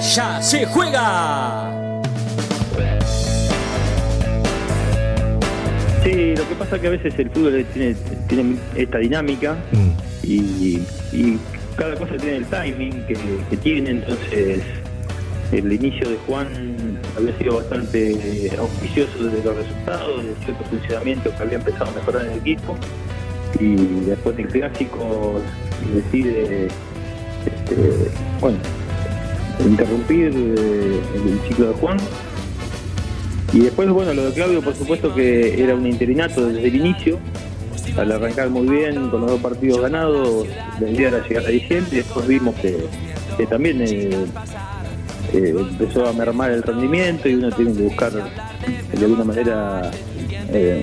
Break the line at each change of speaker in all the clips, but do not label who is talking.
ya se juega.
Sí, lo que pasa es que a veces el fútbol tiene, tiene esta dinámica y, y cada cosa tiene el timing que, que tiene, entonces el inicio de Juan había sido bastante auspicioso desde los resultados, de cierto funcionamiento que había empezado a mejorar en el equipo y después del clásico decide este, bueno interrumpir eh, el ciclo de Juan y después bueno lo de Claudio por supuesto que era un interinato desde el inicio al arrancar muy bien con los dos partidos ganados la idea llegar a diciembre y después vimos que, también eh, eh, empezó a mermar el rendimiento y uno tiene que buscar de alguna manera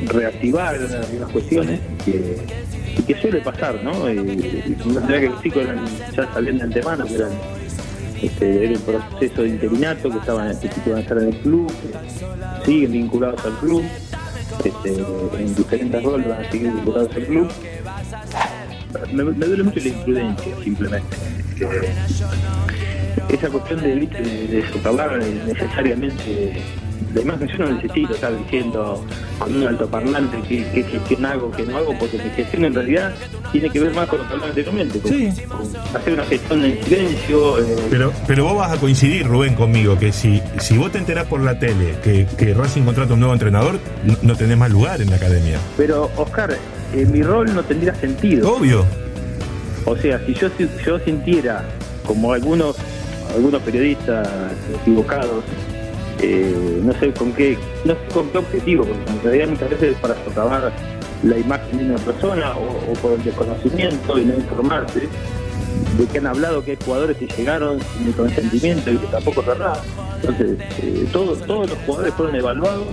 reactivar algunas cuestiones que, y que suele pasar, ¿no? Y, y que los chicos ya sabían de antemano que este, era un proceso de interinato, que estaban que iban a estar en el club, siguen vinculados al club, este, en diferentes roles van a seguir vinculados al club. Me, duele mucho la imprudencia, simplemente. Que- esa cuestión de, de, de socavar necesariamente la imagen yo no necesito estar diciendo con un altoparlante qué, qué gestión hago, qué no hago, porque mi gestión en realidad tiene que ver más con lo que hablaba anteriormente, con, con hacer una gestión en silencio, eh,
Pero, pero vos vas a coincidir, Rubén, conmigo, que si, si vos te enterás por la tele que, que Racing contrata un nuevo entrenador, n- no tenés más lugar en la academia.
pero Oscar, eh, mi rol no tendría sentido.
Obvio.
O sea, si yo, si yo sintiera, como algunos, algunos periodistas equivocados, eh, no sé con qué, no sé con qué objetivo, porque en realidad muchas veces es para socavar la imagen de una persona o, o por el desconocimiento y no informarse de que han hablado que hay jugadores que llegaron sin el consentimiento y que tampoco verdad. Entonces, eh, todos, todos los jugadores fueron evaluados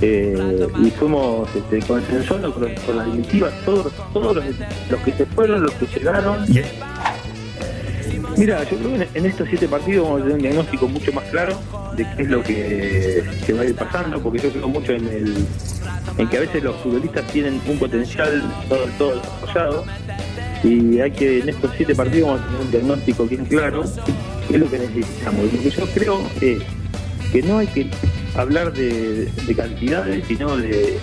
eh, y fuimos este, consensuando con, con la directiva, todos, todos los, los que se fueron, los que llegaron. Mira, yo creo que en, estos siete partidos vamos a tener un diagnóstico mucho más claro de qué es lo que, que va a ir pasando, porque yo creo mucho en el en que a veces los futbolistas tienen un potencial todo, todo desarrollado y hay que en estos siete partidos vamos a tener un diagnóstico bien claro qué es lo que necesitamos. Lo que yo creo es que no hay que hablar de cantidades, sino de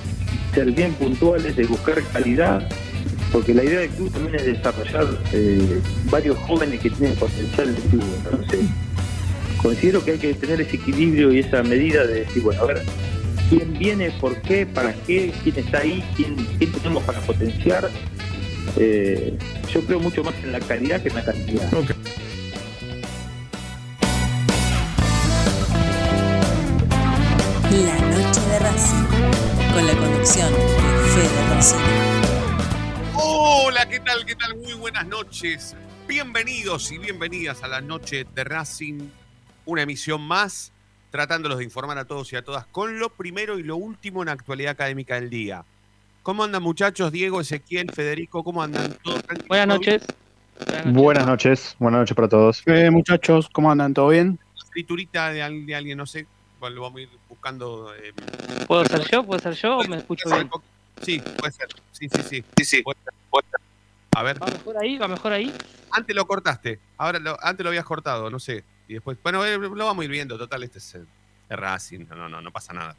ser bien puntuales, de buscar calidad, porque la idea del club también es desarrollar eh, varios jóvenes que tienen potencial de club. Entonces, considero que hay que tener ese equilibrio y esa medida de decir, bueno, a ver, quién viene, por qué, para qué, quién está ahí, quién, quién tenemos para potenciar. Eh, yo creo mucho más en la calidad que en la cantidad.
Tal? ¿Qué tal? Muy buenas noches. Bienvenidos y bienvenidas a la noche de Racing, una emisión más, tratándolos de informar a todos y a todas con lo primero y lo último en la actualidad académica del día. ¿Cómo andan muchachos? Diego, Ezequiel, Federico, ¿cómo andan? ¿Todo tranquilo?
Buenas noches.
Buenas noches, buenas noches para todos.
Eh, muchachos, ¿cómo andan? ¿Todo bien?
Escriturita de, de alguien, no sé, lo vamos a ir buscando. eh,
¿Puedo ser yo? ¿Puedo ser yo o me escucho bien?
Sí, puede ser. Sí, sí, sí. sí, sí. Puede ser, puede ser. A ver.
¿Va mejor ahí? ¿Va mejor ahí?
Antes lo cortaste, ahora lo, antes lo habías cortado, no sé. Y después, bueno, eh, lo vamos a ir viendo, total, este es, el- es Racing, no, no, no, no pasa nada.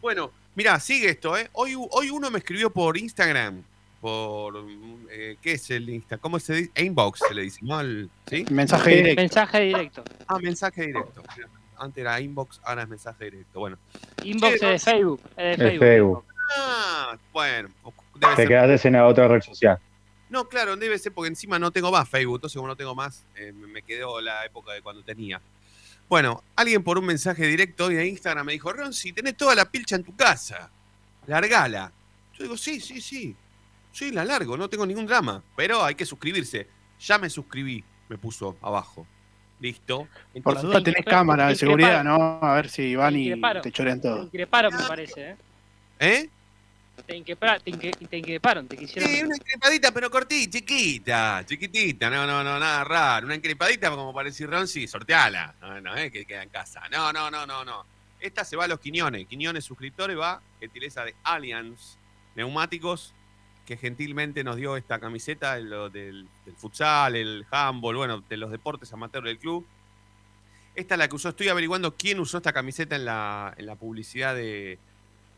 Bueno, mira, sigue esto, ¿eh? Hoy, hoy uno me escribió por Instagram, por, eh, ¿qué es el Insta? ¿Cómo se dice? Inbox se le dice, ¿no? El- ¿Sí?
Mensaje directo. Mensaje directo.
Ah, mensaje directo. Antes era inbox, ahora es mensaje directo. Bueno.
Inbox es de Facebook. Es de Facebook.
Facebook.
Ah, bueno. debe
Te
ser-
quedaste en la otra red social.
No, claro, debe ser porque encima no tengo más Facebook, entonces como no tengo más, eh, me quedó la época de cuando tenía. Bueno, alguien por un mensaje directo hoy de Instagram me dijo, Ron, si tenés toda la pilcha en tu casa, largala. Yo digo, sí, sí, sí, sí, la largo, no tengo ningún drama, pero hay que suscribirse. Ya me suscribí, me puso abajo. Listo.
Por la duda tenés cámara de seguridad, ¿no? A ver si van y te chorean todo.
increparon, me parece, ¿eh?
¿Eh?
Te, increpara- te, incre- te quisieron.
Sí, una increpadita, pero cortita, chiquita, chiquitita, no, no, no, nada raro. Una increpadita como para decir Ron, sí, sorteala. No, no, es que queda en casa. No, no, no, no, no. Esta se va a los Quiñones. Quiñones suscriptores va, gentileza de Allianz Neumáticos, que gentilmente nos dio esta camiseta lo del, del futsal, el handball, bueno, de los deportes amateur del club. Esta es la que usó, estoy averiguando quién usó esta camiseta en la, en la publicidad de,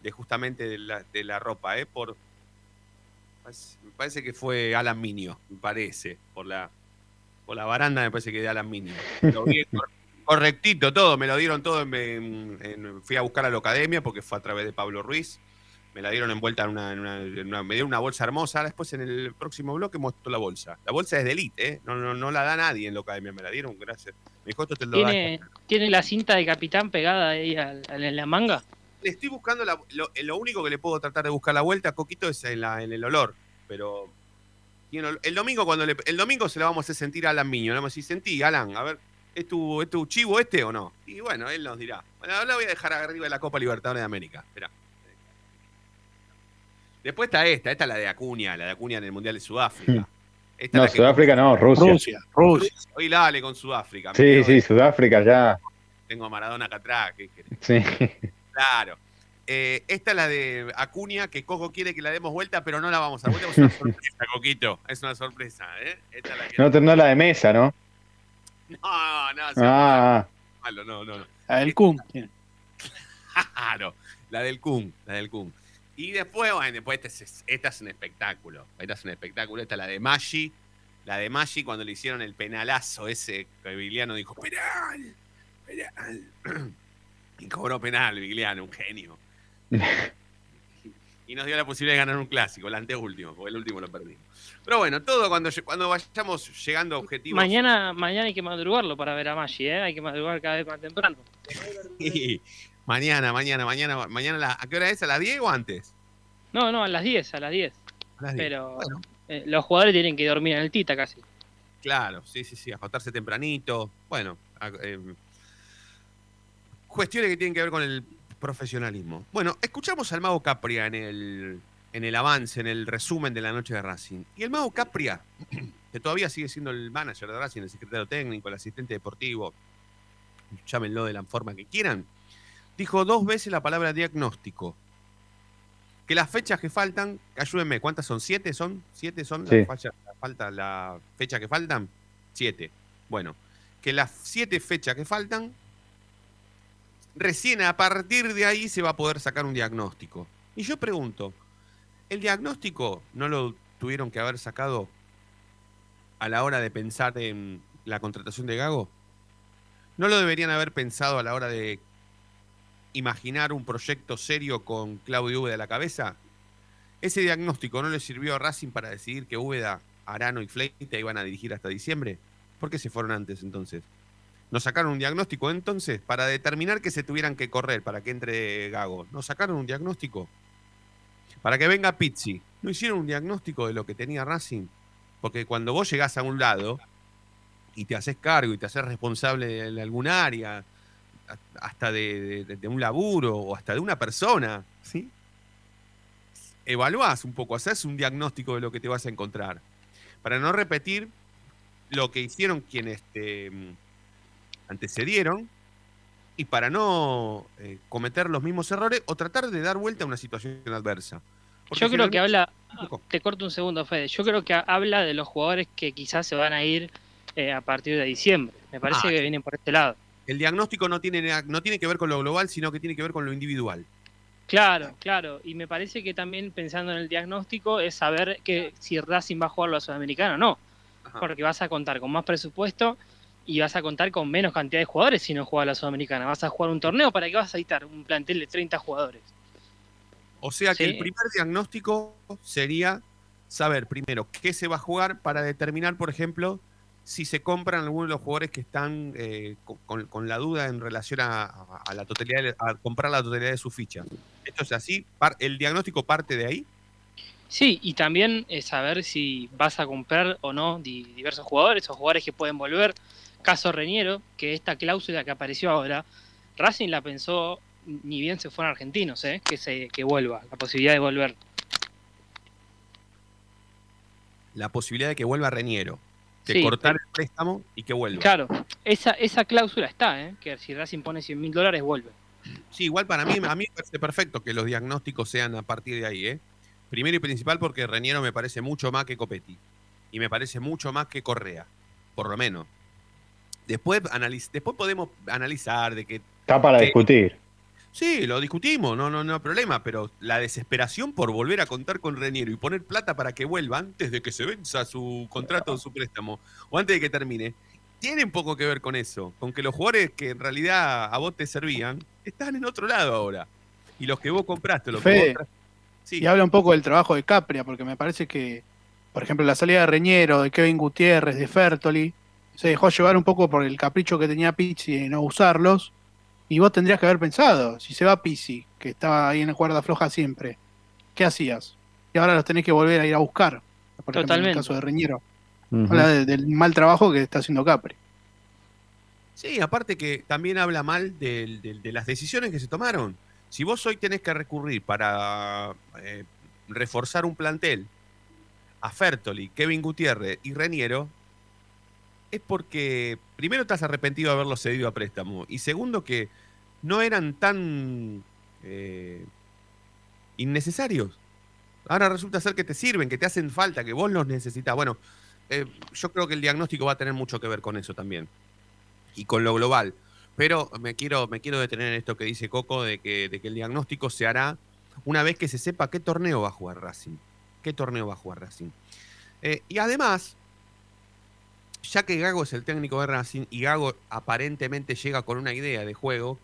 de justamente de la, de la ropa, ¿eh? Por, parece- me parece que fue Alan Minio, me parece, por la, por la baranda me parece que de Alan Minio. Lo vi cor- correctito todo, me lo dieron todo, en, en- fui a buscar a la academia porque fue a través de Pablo Ruiz, me la dieron envuelta en una, en una- en una- me dieron una bolsa hermosa, después en el próximo bloque muestro la bolsa. La bolsa es de elite, ¿eh? no, no, no la da nadie en la academia, me la dieron, gracias. Me dijo, esto te lo da
¿Tiene, ¿Tiene la cinta de capitán pegada ahí en la manga?
Le estoy buscando la- lo, lo único que le puedo tratar de buscar la vuelta a Coquito es en, la, en el olor, pero el domingo cuando le, el domingo se la vamos a hacer sentir a Alan Miño, le vamos a decir, sentí, Alan, a ver, ¿es tu, ¿es tu chivo este o no? Y bueno, él nos dirá. Bueno, ahora la voy a dejar arriba de la Copa Libertadores de América. Espera. Después está esta, esta es la de Acuña, la de Acuña en el Mundial de Sudáfrica. Esta es
No, Sudáfrica no, Rusia.
Rusia, Rusia.
Hoy la dale con Sudáfrica.
Sí, sí, Sudáfrica ya.
Tengo a Maradona acá atrás. ¿qué querés?
Sí.
Claro. Eh, esta es la de Acuña, que Coco quiere que la demos vuelta, pero no la vamos a dar vuelta. Es una sorpresa, Coquito. Es una sorpresa, ¿eh? Esta es la que...
No, te- no la de mesa, ¿no?
No, no, sí,
Ah,
malo, no, no, no.
La del Kun.
Claro, la del Kun, la del Kun. Y después, bueno, después esta es, esta es un espectáculo. Esta es un espectáculo. Esta es la de Maggi. La de Maggi cuando le hicieron el penalazo ese, que Vigliano dijo, penal, penal. Y cobró penal, Vigliano, un genio. y nos dio la posibilidad de ganar un clásico, el anteúltimo, porque el último lo perdimos. Pero bueno, todo cuando, cuando vayamos llegando a objetivos.
Mañana, mañana hay que madrugarlo para ver a Maggi, ¿eh? Hay que madrugar cada vez más temprano.
mañana, mañana, mañana, mañana, la- ¿a qué hora es? ¿A las 10 o antes?
No, no, a las 10, a las 10.
A las 10.
Pero
Bueno.
eh, los jugadores tienen que dormir en el Tita casi.
Claro, sí, sí, sí, acostarse tempranito. Bueno, a- eh, cuestiones que tienen que ver con el profesionalismo. Bueno, escuchamos al Mago Capria en el, en el avance, en el resumen de la noche de Racing. Y el Mago Capria, que todavía sigue siendo el manager de Racing, el secretario técnico, el asistente deportivo, llámenlo de la forma que quieran, dijo dos veces la palabra diagnóstico. Que las fechas que faltan, ayúdenme, ¿cuántas son? ¿Siete son? ¿Siete son
Sí.
las fechas- la falta, la fecha que faltan? Siete. Bueno, que las siete fechas que faltan, recién a partir de ahí se va a poder sacar un diagnóstico. Y yo pregunto, ¿el diagnóstico no lo tuvieron que haber sacado a la hora de pensar en la contratación de Gago? ¿No lo deberían haber pensado a la hora de imaginar un proyecto serio con Claudio Úbeda a la cabeza? ¿Ese diagnóstico no le sirvió a Racing para decidir que Úbeda, Arano y Fleita iban a dirigir hasta diciembre? ¿Por qué se fueron antes entonces? ¿Nos sacaron un diagnóstico entonces para determinar que se tuvieran que correr para que entre Gago? ¿Nos sacaron un diagnóstico? Para que venga Pizzi. ¿No hicieron un diagnóstico de lo que tenía Racing? Porque cuando vos llegás a un lado y te haces cargo y te haces responsable de algún área, hasta de, de- de un laburo o hasta de una persona, ¿sí? Evaluás un poco, haces un diagnóstico de lo que te vas a encontrar. Para no repetir lo que hicieron quienes te mm, antecedieron y para no eh, cometer los mismos errores o tratar de dar vuelta a una situación adversa. Porque
Yo creo que habla, te corto un segundo, Fede. Yo creo que habla de los jugadores que quizás se van a ir eh, a partir de diciembre. Me parece
Ah,
que vienen por este lado.
El diagnóstico no tiene, no tiene que ver con lo global, sino que tiene que ver con lo individual.
Claro, claro. Y me parece que también pensando en el diagnóstico es saber que si Racing va a jugar la Sudamericana o no.
Ajá.
Porque vas a contar con más presupuesto y vas a contar con menos cantidad de jugadores si no juega la Sudamericana. Vas a jugar un torneo para que vas a editar un plantel de 30 jugadores.
O sea que
Sí.
el primer diagnóstico sería saber primero qué se va a jugar para determinar, por ejemplo, si se compran algunos de los jugadores que están eh, co- con, con la duda en relación a, a- a la totalidad, de- a comprar la totalidad de su ficha. Esto es así, el diagnóstico parte de ahí.
Sí, y también saber si vas a comprar o no di- diversos jugadores o jugadores que pueden volver. Caso Reñero, que esta cláusula que apareció ahora, Racing la pensó ni bien se fueron argentinos, ¿eh? que, se, que vuelva, la posibilidad de volver.
La posibilidad de que vuelva Reñero. De
Sí,
cortar
pero-
el préstamo y que vuelva.
Claro, esa, esa cláusula está, ¿eh? que si Racing pone 100 mil dólares, vuelve.
Sí, igual para mí, a mí me parece perfecto que los diagnósticos sean a partir de ahí, ¿eh? Primero y principal porque Reñero me parece mucho más que Copetti. Y me parece mucho más que Correa, por lo menos. Después, analiz- después podemos analizar de que
Está para discutir.
Sí, lo discutimos, no, no, no hay problema, pero la desesperación por volver a contar con Reniero y poner plata para que vuelva antes de que se venza su contrato o su préstamo, o antes de que termine, tiene un poco que ver con eso, con que los jugadores que en realidad a vos te servían, están en otro lado ahora. Y los que vos compraste, los que vos Sí,
Y habla un poco del trabajo de Capria, porque me parece que, por ejemplo, la salida de Reñero, de Kevin Gutiérrez, de Fertoli, se dejó llevar un poco por el capricho que tenía Pizzi de no usarlos. Y vos tendrías que haber pensado, si se va Pizzi, que estaba ahí en la cuerda floja siempre, ¿qué hacías? Y ahora los tenés que volver a ir a buscar. Por ejemplo, en
Totalmente.
el caso de Reñero. Habla de- del mal trabajo que está haciendo Capri.
Sí, aparte que también habla mal del- del- de, las decisiones que se tomaron. Si vos hoy tenés que recurrir para eh, reforzar un plantel a Fertoli, Kevin Gutiérrez y Reniero, es porque primero estás arrepentido de haberlo cedido a préstamo y segundo que no eran tan eh, innecesarios. Ahora resulta ser que te sirven, que te hacen falta, que vos los necesitas. Bueno, eh, yo creo que el diagnóstico va a tener mucho que ver con eso también y con lo global. Pero me quiero, me quiero detener en esto que dice Coco, de que, de que el diagnóstico se hará una vez que se sepa qué torneo va a jugar Racing. ¿Qué torneo va a jugar Racing? Eh, y además, ya que Gago es el técnico de Racing y Gago aparentemente llega con una idea de juego,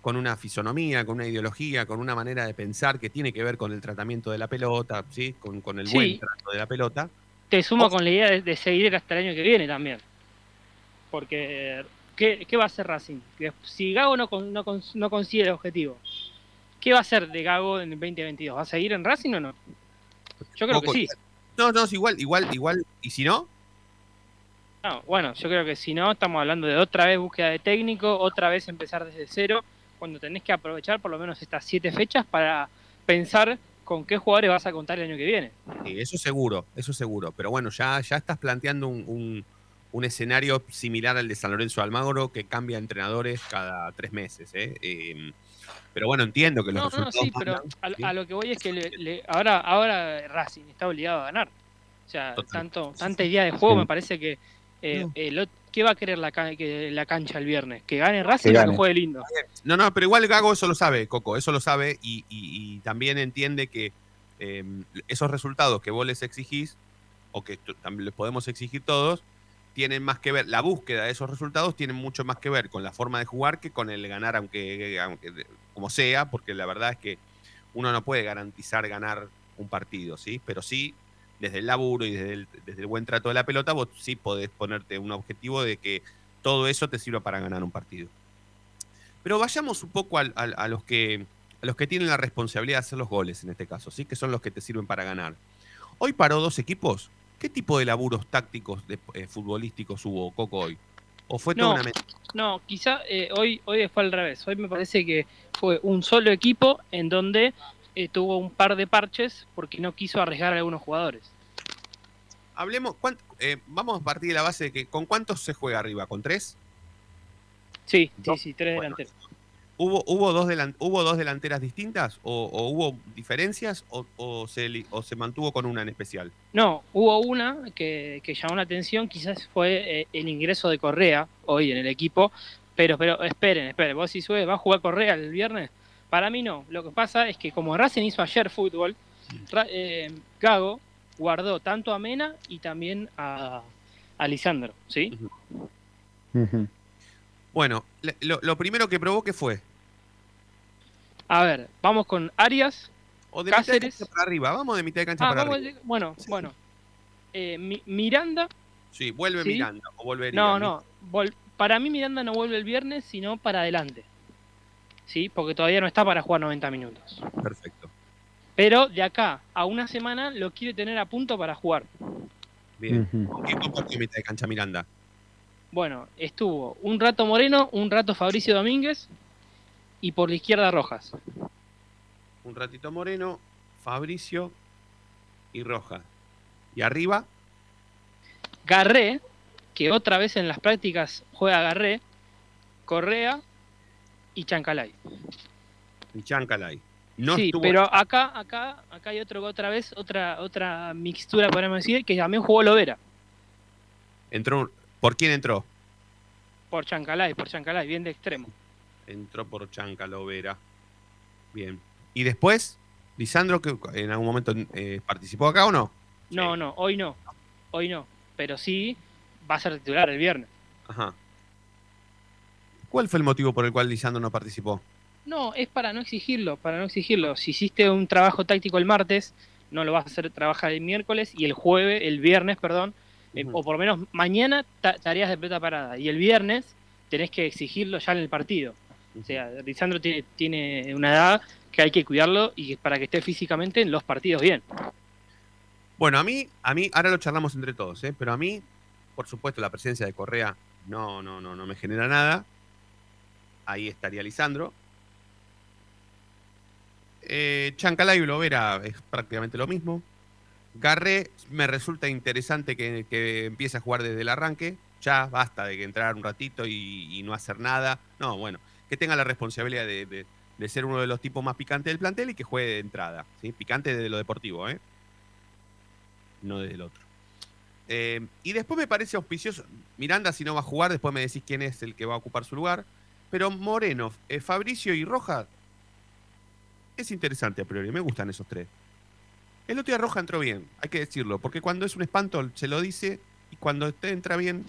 con una fisonomía, con una ideología, con una manera de pensar que tiene que ver con el tratamiento de la pelota, ¿sí? con, con el
Sí.
buen trato de la pelota.
Te sumo con la idea de, de seguir hasta el año que viene también. Porque, ¿qué, qué va a hacer Racing? Si Gago no, no, no consigue el objetivo, ¿qué va a hacer de Gago en el 2022? ¿Va a seguir en Racing o no? Yo creo que sí.
No, no, es igual, igual, igual. ¿Y si no?
No, bueno, yo creo que si no, estamos hablando de otra vez búsqueda de técnico, otra vez empezar desde cero, cuando tenés que aprovechar por lo menos estas siete fechas para pensar con qué jugadores vas a contar el año que viene.
Sí, eso seguro, eso seguro. Pero bueno, ya, ya estás planteando un, un- un escenario similar al de San Lorenzo Almagro que cambia entrenadores cada tres meses. ¿eh? Eh, pero bueno, entiendo que los
No, no, sí, pero
mandan,
a, lo que voy es que le- le- ahora, ahora Racing está obligado a ganar. O sea,
Total.
tanto, tanta idea de juego
Sí.
me parece que... eh,
No.
el ot- ¿Qué va a querer la, ca- que- la cancha el viernes? ¿Que gane Racing
Que
o que juegue lindo?
No, no, pero igual Gago eso lo sabe, Coco, eso lo sabe y, y- y también entiende que eh, esos resultados que vos les exigís, o que también les podemos exigir todos, tienen más que ver, la búsqueda de esos resultados tiene mucho más que ver con la forma de jugar que con el ganar, aunque, aunque como sea, porque la verdad es que uno no puede garantizar ganar un partido, ¿sí? Pero sí, desde el laburo y desde el, desde el buen trato de la pelota, vos sí podés ponerte un objetivo de que todo eso te sirva para ganar un partido. Pero vayamos un poco al- al- a, los que, a los que tienen la responsabilidad de hacer los goles en este caso, ¿sí? que son los que te sirven para ganar. Hoy paró dos equipos. ¿Qué tipo de laburos tácticos de, eh, futbolísticos hubo, Coco, hoy? ¿O fue toda
No.
una?
No, quizá eh, hoy, hoy fue al revés. Hoy me parece que fue un solo equipo en donde eh, tuvo un par de parches porque no quiso arriesgar a algunos jugadores.
Hablemos, ¿cuánt- eh, vamos a partir de la base de que ¿con cuántos se juega arriba? ¿Con tres?
Sí, sí, sí, tres
bueno.
delanteros.
¿Hubo, hubo, dos, delan- ¿Hubo dos delanteras distintas? ¿O, o hubo diferencias? O, o se, ¿O se mantuvo con una en especial?
No, hubo una que, que llamó la atención, quizás fue eh, el ingreso de Correa hoy en el equipo, pero pero esperen, esperen, vos si sube, ¿va a jugar Correa el viernes? Para mí no, lo que pasa es que como Racing hizo ayer fútbol, eh, Gago guardó tanto a Mena y también a, a Lisandro, ¿sí?
Bueno, le- lo, lo primero que probó, ¿qué fue?
A ver, vamos con Arias.
O de mitad de
Cáceres.
cancha para arriba. Vamos de mitad de cancha
Ah,
para arriba.
bueno,
Sí.
bueno. Eh, Mi- Miranda,
Sí, vuelve
Sí.
Miranda o volvería.
no, no, vol- para mí Miranda no vuelve el viernes, sino para adelante. ¿Sí? Porque todavía no está para jugar 90 minutos.
Perfecto.
Pero de acá a una semana lo quiere tener a punto para jugar.
Bien.
Ujú.
¿Con quién compartió mitad de cancha Miranda?
Bueno, estuvo un rato Moreno, un rato Fabricio Domínguez y por la izquierda Rojas.
Un ratito Moreno, Fabricio y Rojas. Y arriba,
Garré, que otra vez en las prácticas juega Garré, Correa y Chancalay.
y Chancalay. No
sí,
estuvo
pero acá, acá, acá hay otro otra vez, otra, otra mixtura, podemos decir, que también jugó Lovera.
entró ¿Por quién entró?
Por Chancalay, por Chancalay, bien de extremo.
Entró por Chancalovera. Bien. ¿Y después? Lisandro, que en algún momento eh, participó acá o no?
No, no, hoy no. Hoy no. Pero sí va a ser titular el viernes.
Ajá. ¿Cuál fue el motivo por el cual Lisandro no participó?
No, es para no exigirlo, para no exigirlo. Si hiciste un trabajo táctico el martes, no lo vas a hacer trabajar el miércoles y el jueves, el viernes, perdón, eh, o por lo menos mañana ta- tareas de pelota parada. Y el viernes tenés que exigirlo ya en el partido. O sea, Lisandro tiene, tiene una edad que hay que cuidarlo y para que esté físicamente en los partidos bien.
Bueno, a mí, a mí, ahora lo charlamos entre todos, ¿eh? pero a mí, por supuesto, la presencia de Correa no, no, no, no me genera nada. Ahí estaría Lisandro. Eh, Chancalay y Lovera es prácticamente lo mismo. Garré me resulta interesante que, empiece a jugar desde el arranque. Ya basta de que entrar un ratito y, no hacer nada. No, bueno, que tenga la responsabilidad de, ser uno de los tipos más picantes del plantel y que juegue de entrada. Picante de lo deportivo, ¿eh? no desde el otro. Eh, y después me parece auspicioso. Miranda, si no va a jugar, después me decís quién es el que va a ocupar su lugar. Pero Moreno, eh, Fabricio y Roja es interesante a priori. Me gustan esos tres. El otro día Roja entró bien, hay que decirlo, porque cuando es un espanto se lo dice y cuando te entra bien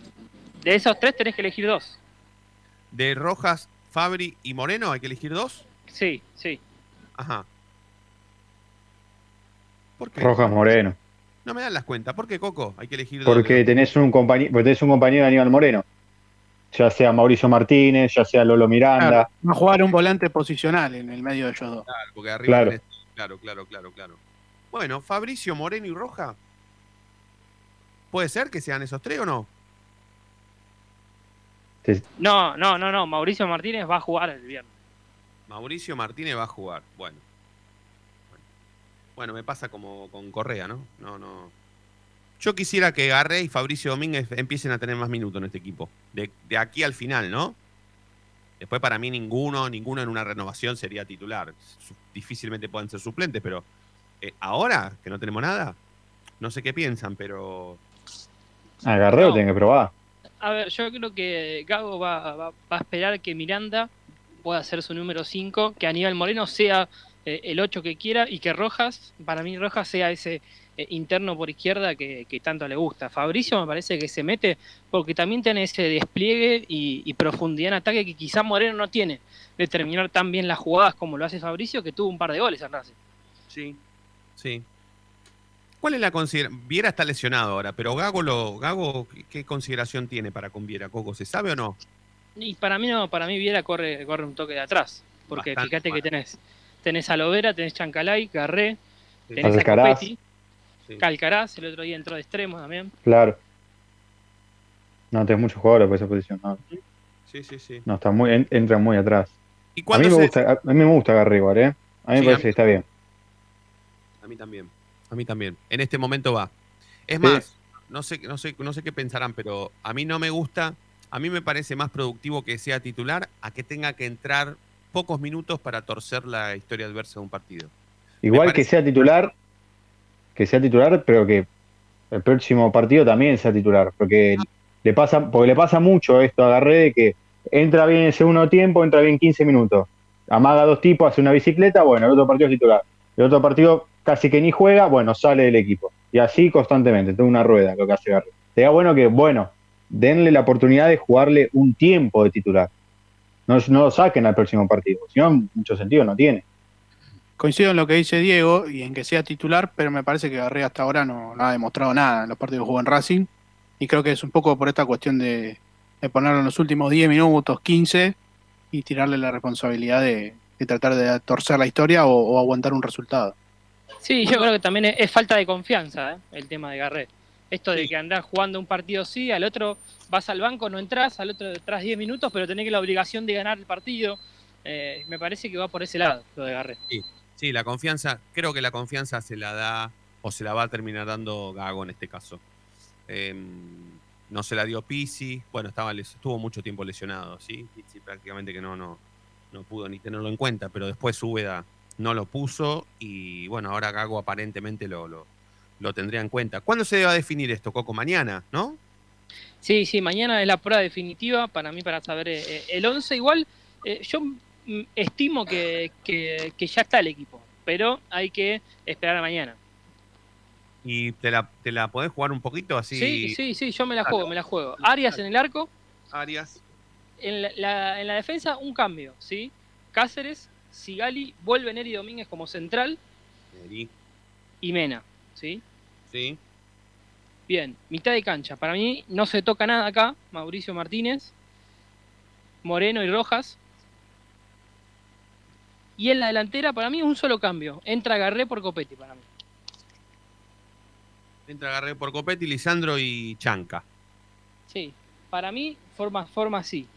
De esos tres tenés que elegir dos.
de Rojas, Fabri y Moreno, hay que elegir dos.
Sí, sí.
Ajá. ¿Por qué?
Rojas Moreno.
No me dan las cuentas. ¿Por qué, Coco? Hay que elegir dos.
Porque tenés un compañero, porque tenés un compañero de Aníbal Moreno. Ya sea Mauricio Martínez, ya sea Lolo Miranda.
Claro, va a jugar un volante posicional en el medio de ellos dos.
Claro, porque arriba
Claro.
claro, claro, claro, claro. Bueno, Fabricio, Moreno y Roja. ¿Puede ser que sean esos tres o no?
No, no, no, no. Mauricio Martínez va a jugar el viernes.
Mauricio Martínez va a jugar. Bueno. Bueno, Bueno, me pasa como con Correa, ¿no? No, no. Yo quisiera que Garré y Fabricio Domínguez empiecen a tener más minutos en este equipo. De, de aquí al final, ¿no? Después para mí ninguno, ninguno en una renovación sería titular. Difícilmente pueden ser suplentes, pero eh, ahora que no tenemos nada, no sé qué piensan, pero
Agarreo
No.
tenés que probar.
A ver, yo creo que Gago va, va- va a esperar que Miranda pueda ser su número 5, que Aníbal Moreno sea eh, el 8 que quiera y que Rojas, para mí Rojas sea ese eh, interno por izquierda que, que tanto le gusta. Fabricio me parece que se mete porque también tiene ese despliegue y, y profundidad en ataque que quizá Moreno no tiene, de terminar tan bien las jugadas como lo hace Fabricio, que tuvo un par de goles en Racing.
Sí, sí. ¿Cuál es la consideración? Viera está lesionado ahora, pero Gago, lo, Gago ¿qué- ¿qué consideración tiene para con Viera, Coco? ¿Se sabe o no?
Y para mí no, para mí Viera corre, corre un toque de atrás. Porque
Bastante
fíjate que tenés, tenés a Lovera, tenés Chancalay, Garré,
Sí,
tenés a
Alcaraz.
Copetti,
sí.
Calcaraz, el otro día entró de extremo también.
Claro. No tenés muchos jugadores por esa posición. No,
Sí, sí, sí.
no está muy, en- entra muy atrás.
¿Y
A mí, me
se-
gusta, a mí me gusta Agarré igual, ¿eh? A mí
Sí,
me parece que está bien.
A mí también. A mí también. En este momento va. Es
Sí.
más, no sé, no, sé, no sé qué pensarán, pero a mí no me gusta. A mí me parece más productivo que sea titular a que tenga que entrar pocos minutos para torcer la historia adversa de un partido.
Igual que sea titular, que sea titular, pero que el próximo partido también sea titular, porque le pasa, porque le pasa mucho esto a Garré de que entra bien en el segundo tiempo, entra bien 15 minutos, amaga dos tipos, hace una bicicleta, bueno, el otro partido es titular, el otro partido casi que ni juega, bueno, sale del equipo, y así constantemente, toda una rueda lo que hace Garré. Sería bueno que, bueno, denle la oportunidad de jugarle un tiempo de titular, no, no lo saquen al próximo partido, si no, mucho sentido no tiene.
Coincido en lo que dice Diego y en que sea titular, pero me parece que Garré hasta ahora no, no ha demostrado nada en los partidos que jugó en Racing. Y creo que es un poco por esta cuestión de, de ponerlo en los últimos 10 minutos, 15, y tirarle la responsabilidad de, de tratar de torcer la historia o, o aguantar un resultado.
Sí, yo creo que también es, es falta de confianza ¿eh? el tema de Garré. Esto de
Sí.
que andás jugando un partido sí, al otro vas al banco, no entras, al otro tras 10 minutos, pero tenés que la obligación de ganar el partido. Eh, me parece que va por ese lado lo de Garré.
Sí, la confianza, creo que la confianza se la da o se la va a terminar dando Gago en este caso. Em, no se la dio Pisi, bueno, estaba estuvo mucho tiempo lesionado, ¿sí? Pizzi prácticamente que no, no, no pudo ni tenerlo en cuenta, pero después Úbeda no lo puso y bueno, ahora Gago aparentemente lo, lo, lo tendría en cuenta. ¿Cuándo se va a definir esto, Coco? Mañana, ¿no?
Sí, sí, mañana es la prueba definitiva para mí para saber eh, eh, el 11. Igual eh, yo estimo que, que- que ya está el equipo, pero hay que esperar a mañana.
¿Y te la, te la podés jugar un poquito así?
Sí, sí, sí, yo me la
Dale.
juego, me la juego. Arias en el arco,
Arias.
en la, la- en la defensa un cambio, ¿sí? Cáceres, Sigali, vuelve Neri Domínguez como central
Neri,
y Mena, ¿sí?
Sí.
Bien, mitad de cancha. Para mí no se toca nada acá. Mauricio Martínez, Moreno y Rojas. Y en la delantera, para mí, un solo cambio. Entra Garré por Copetti para mí.
Entra Garré por Copetti, Lisandro y Chanca.
Sí, para mí, forma, forma así.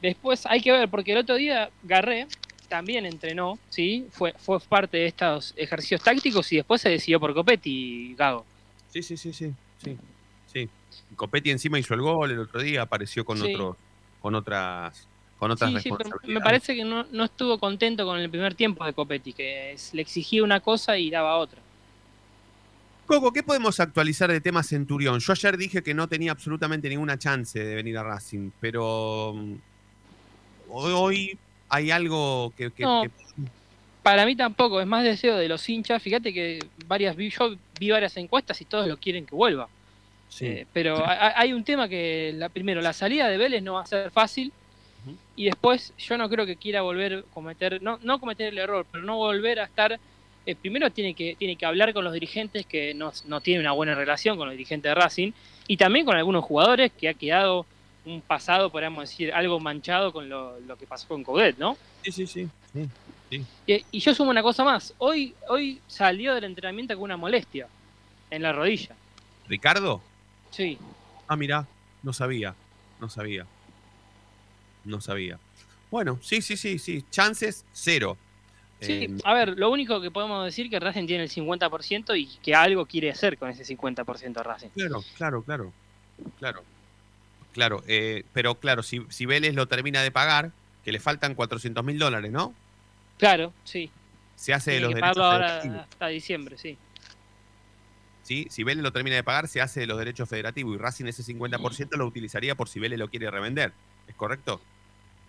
Después hay que ver, porque el otro día Garré también entrenó, ¿sí? Fue, fue parte de estos ejercicios tácticos y después se decidió por Copetti, Gago.
Sí, sí, sí, sí, sí, sí. Copetti encima hizo el gol el otro día, apareció con
Sí.
otros, con otras, con otras
Sí, sí, pero
responsabilidades.
me parece que no, no estuvo contento con el primer tiempo de Copetti, que es- le exigía una cosa y daba otra.
Coco, ¿qué podemos actualizar de tema Centurión? Yo ayer dije que no tenía absolutamente ninguna chance de venir a Racing, pero mm, hoy, hay algo que, que-
No.
que-
Para mí tampoco, es más deseo de los hinchas. Fíjate que varias vi, yo vi varias encuestas y todos lo quieren que vuelva.
sí.
Eh, pero ha- hay un tema que, la, primero, la salida de Vélez no va a ser fácil. Y después, yo no creo que quiera volver a cometer, no, no cometer el error, pero no volver a estar. eh, primero, tiene que, tiene que hablar con los dirigentes que no, no tienen una buena relación con los dirigentes de Racing. Y también con algunos jugadores que ha quedado un pasado, podríamos decir, algo manchado con lo, lo que pasó con Coudet, ¿no?
sí, sí, sí, sí.
Y, y yo sumo una cosa más. Hoy, hoy salió del entrenamiento con una molestia en la rodilla.
¿Ricardo?
Sí.
Ah, mirá, no sabía, no sabía. No sabía. Bueno, sí, sí, sí, sí. Chances, cero.
Sí,
Eh,
a ver, lo único que podemos decir es que Racing tiene el 50% y que algo quiere hacer con ese 50% Racing.
Claro, claro, claro. Claro. Claro, eh, pero claro, si, si Vélez lo termina de pagar, que le faltan 400 mil dólares, ¿no?
Claro, sí.
Se hace de los
que
derechos
ahora
federativos.
hasta diciembre, sí.
¿sí? Si Vélez lo termina de pagar, se hace de los derechos federativos y Racing ese 50% lo utilizaría por si Vélez lo quiere revender. ¿Es correcto?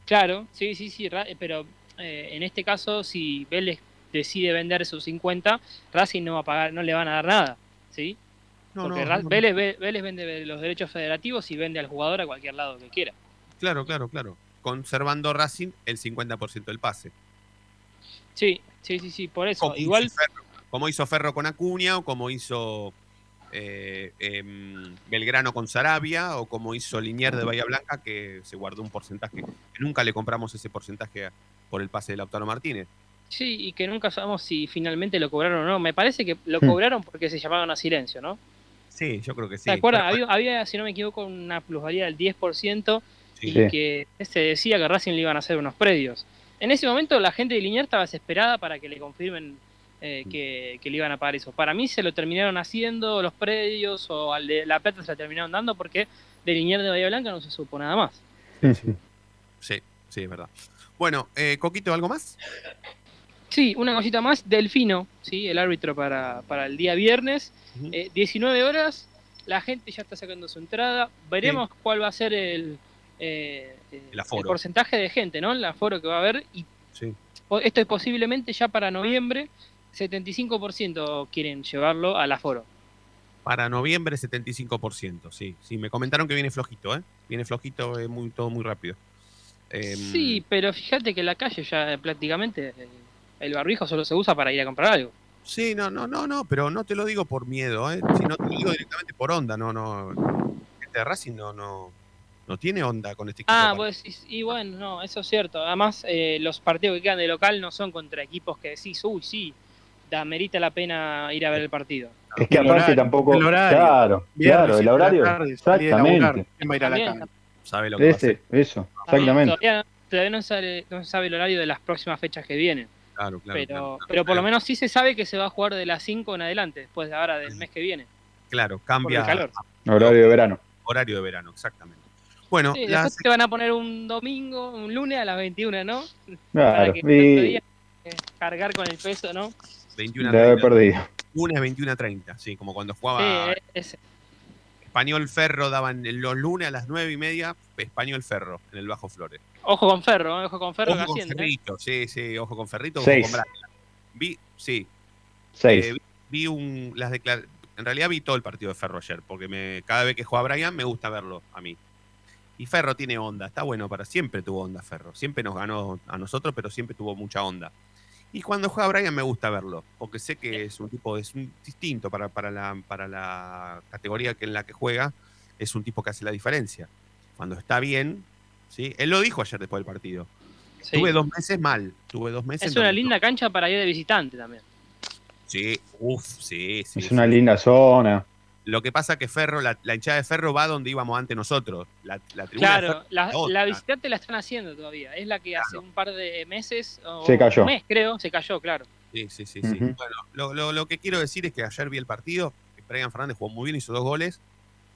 Claro, sí, sí, sí. Ra- pero eh, en este caso, si Vélez decide vender esos 50, Racing no va a pagar, no le van a dar nada, ¿sí?
No,
Porque
no.
Vélez, Vélez vende los derechos federativos y vende al jugador a cualquier lado que quiera.
Claro, claro, claro. Conservando Racing el 50% del pase.
Sí, sí, sí, sí, por eso.
Como
Igual,
hizo Ferro, como hizo Ferro con Acuña, o como hizo eh, Belgrano con Sarabia, o como hizo Linier de Bahía Blanca, que se guardó un porcentaje. que nunca le compramos ese porcentaje por el pase de Lautaro Martínez.
sí, y que nunca sabemos si finalmente lo cobraron o no. Me parece que lo
Hmm.
cobraron porque se llamaban a silencio, ¿no?
Sí, yo creo que sí.
¿Se acuerdan?
Pero,
Había, había, si no me equivoco, una plusvalía del 10%
sí.
y
Sí.
que se decía que a Racing le iban a hacer unos predios. En ese momento la gente de Liniers estaba desesperada para que le confirmen eh, que, que le iban a pagar eso. Para mí se lo terminaron haciendo los predios o al de La Plata se la terminaron dando porque de Liniers de Bahía Blanca no se supo nada más.
Sí, sí, es verdad. Bueno, eh, Coquito, ¿algo más?
Sí, una cosita más, Delfino, ¿sí? el árbitro para, para el día viernes,
Ujú.
eh, 19 horas, la gente ya está sacando su entrada, veremos cuál va a ser el, eh,
El aforo.
porcentaje de gente, ¿no? El aforo que va a haber, y
Sí.
esto es posiblemente ya para noviembre, 75% quieren llevarlo al aforo.
Para noviembre, 75%, sí. Sí, me comentaron que viene flojito, ¿eh? Viene flojito, eh, muy, todo muy rápido. Em,
Sí, pero fíjate que en la calle ya eh, prácticamente eh, el barbijo solo se usa para ir a comprar algo.
Sí, no, no, no, no, pero no te lo digo por miedo, ¿eh? sino te lo digo directamente por onda, no, no. Gente de Racing no, no, no tiene onda con este equipo.
Ah, pues y, y bueno, no, eso es cierto. Además, eh, los partidos que quedan de local no son contra equipos que decís, uy, sí, amerita la pena ir a ver el partido.
Es que
El
aparte
horario,
tampoco.
el horario.
Claro,
Viernes,
claro, el horario.
tarde.
Exactamente.
¿Quién va a ir a la cancha?
Sabe lo que va a hacer.
Ese, eso, exactamente.
Todavía, todavía no, sabe, no se sabe el horario de las próximas fechas que vienen.
Claro, claro.
pero,
claro, claro.
pero por lo menos sí se sabe que se va a jugar de las 5 en adelante, después de ahora del mes que viene.
Claro, cambia
el calor.
Horario de verano.
horario de verano, exactamente. Bueno,
Sí,
las-
después te van a poner un domingo, un lunes a las 21, ¿no? Para
Claro.
que
Y
día, eh, cargar con el peso, ¿no?
21
de haber
30,
perdido.
lunes 21 a 30, sí, como cuando jugaba
ese.
Español Ferro, daban los lunes a las 9 y media, Español Ferro, en el Bajo Flores.
Ojo con Ferro, ¿eh? ojo con Ferro
Ojo con
¿eh?
Ferrito, sí, sí, ojo con Ferrito, ojo
Seis.
con Braga. Vi, sí,
Seis.
eh, vi, un, las declar- en realidad vi todo el partido de Ferro ayer, porque me, cada vez que juega Brian me gusta verlo a mí. Y Ferro tiene onda, está bueno para siempre tuvo onda Ferro. Siempre nos ganó a nosotros, pero siempre tuvo mucha onda. Y cuando juega Brian me gusta verlo, porque sé que es un tipo, es un distinto para, para, la, para la categoría que en la que juega, es un tipo que hace la diferencia. Cuando está bien, ¿sí? Él lo dijo ayer después del partido.
Sí.
Tuve dos meses mal, tuve dos meses.
Es una linda cancha para ir de visitante también.
Sí, uff, sí, sí.
Es
sí.
una linda zona.
Lo que pasa que Ferro, la, la hinchada de Ferro va donde íbamos antes nosotros. La, la tribuna
Claro,
Ferro
la,
es
la visitante la están haciendo todavía. Es la que hace un par de meses, o
Se cayó.
un mes creo, se cayó, claro.
Sí, sí, sí. Bueno, lo, lo- lo que quiero decir es que ayer vi el partido. que Brian Fernández jugó muy bien, hizo dos goles.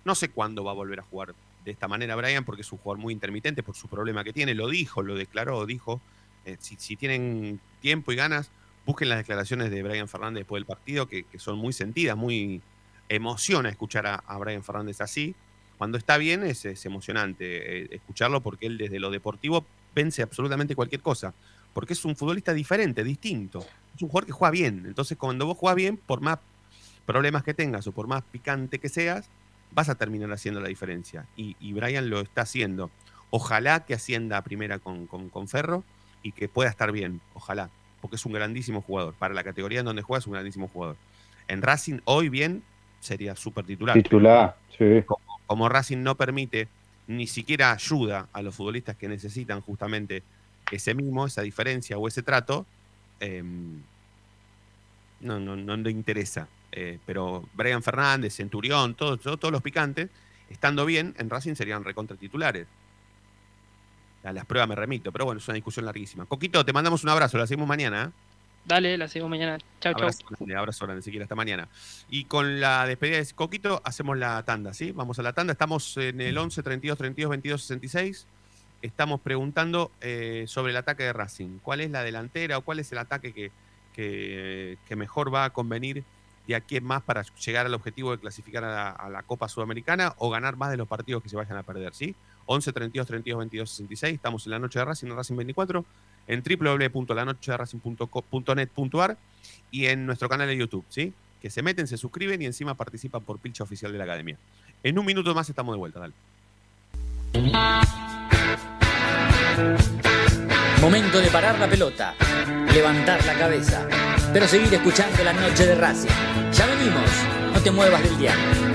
No sé cuándo va a volver a jugar de esta manera Brian, porque es un jugador muy intermitente por su problema que tiene. Lo dijo, lo declaró, dijo. Eh, si, si tienen tiempo y ganas, busquen las declaraciones de Brian Fernández después del partido, que, que son muy sentidas, muy emociona escuchar a, Brian Fernández así. Cuando está bien es, es emocionante eh, escucharlo porque él desde lo deportivo vence absolutamente cualquier cosa. Porque es un futbolista diferente, distinto. Es un jugador que juega bien. Entonces cuando vos jugás bien, por más problemas que tengas o por más picante que seas, vas a terminar haciendo la diferencia. Y, y Brian lo está haciendo. Ojalá que ascienda a primera con, con- con Ferro y que pueda estar bien. Ojalá. Porque es un grandísimo jugador. Para la categoría en donde juega es un grandísimo jugador. En Racing, hoy bien, sería súper titular.
Titular, sí.
Como Racing no permite, ni siquiera ayuda a los futbolistas que necesitan justamente ese mismo, esa diferencia o ese trato, eh, no, no, no le interesa. Eh, pero Brian Fernández, Centurión, todos, todos, todos los picantes, estando bien, en Racing serían recontra titulares. A las pruebas me remito, pero bueno, es una discusión larguísima. Coquito, te mandamos un abrazo, la seguimos mañana. ¿eh?
Dale, la seguimos mañana. Chau, chau.
Abrazo grande, abrazo grande, Ezequiel, hasta mañana. Y con la despedida de Coquito hacemos la tanda, ¿sí? Vamos a la tanda. Estamos en el 11 32 32 22 66. Estamos preguntando eh, sobre el ataque de Racing. ¿Cuál es la delantera o cuál es el ataque que, que, que mejor va a convenir de aquí en más para llegar al objetivo de clasificar a la, a la Copa Sudamericana o ganar más de los partidos que se vayan a perder, ¿sí? 11 32 32 22 66. Estamos en la noche de Racing, Racing 24, en www.lanochederacing.net.ar y en nuestro canal de YouTube, ¿sí? Que se meten, se suscriben y encima participan por pilcha oficial de la academia. En un minuto más estamos de vuelta, dale.
Momento de parar la pelota, levantar la cabeza, pero seguir escuchando la noche de Racing. Ya venimos, no te muevas del diario.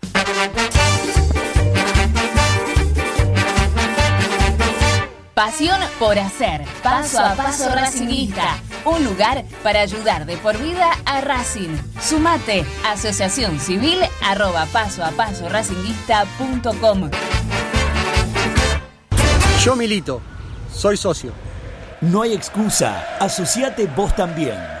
Pasión por hacer. Paso a paso Racinguista. Un lugar para ayudar de por vida a Racing. Sumate. Asociación Civil arroba paso a paso racinguista.com.
Yo milito. Soy socio.
No hay excusa. Asociate vos también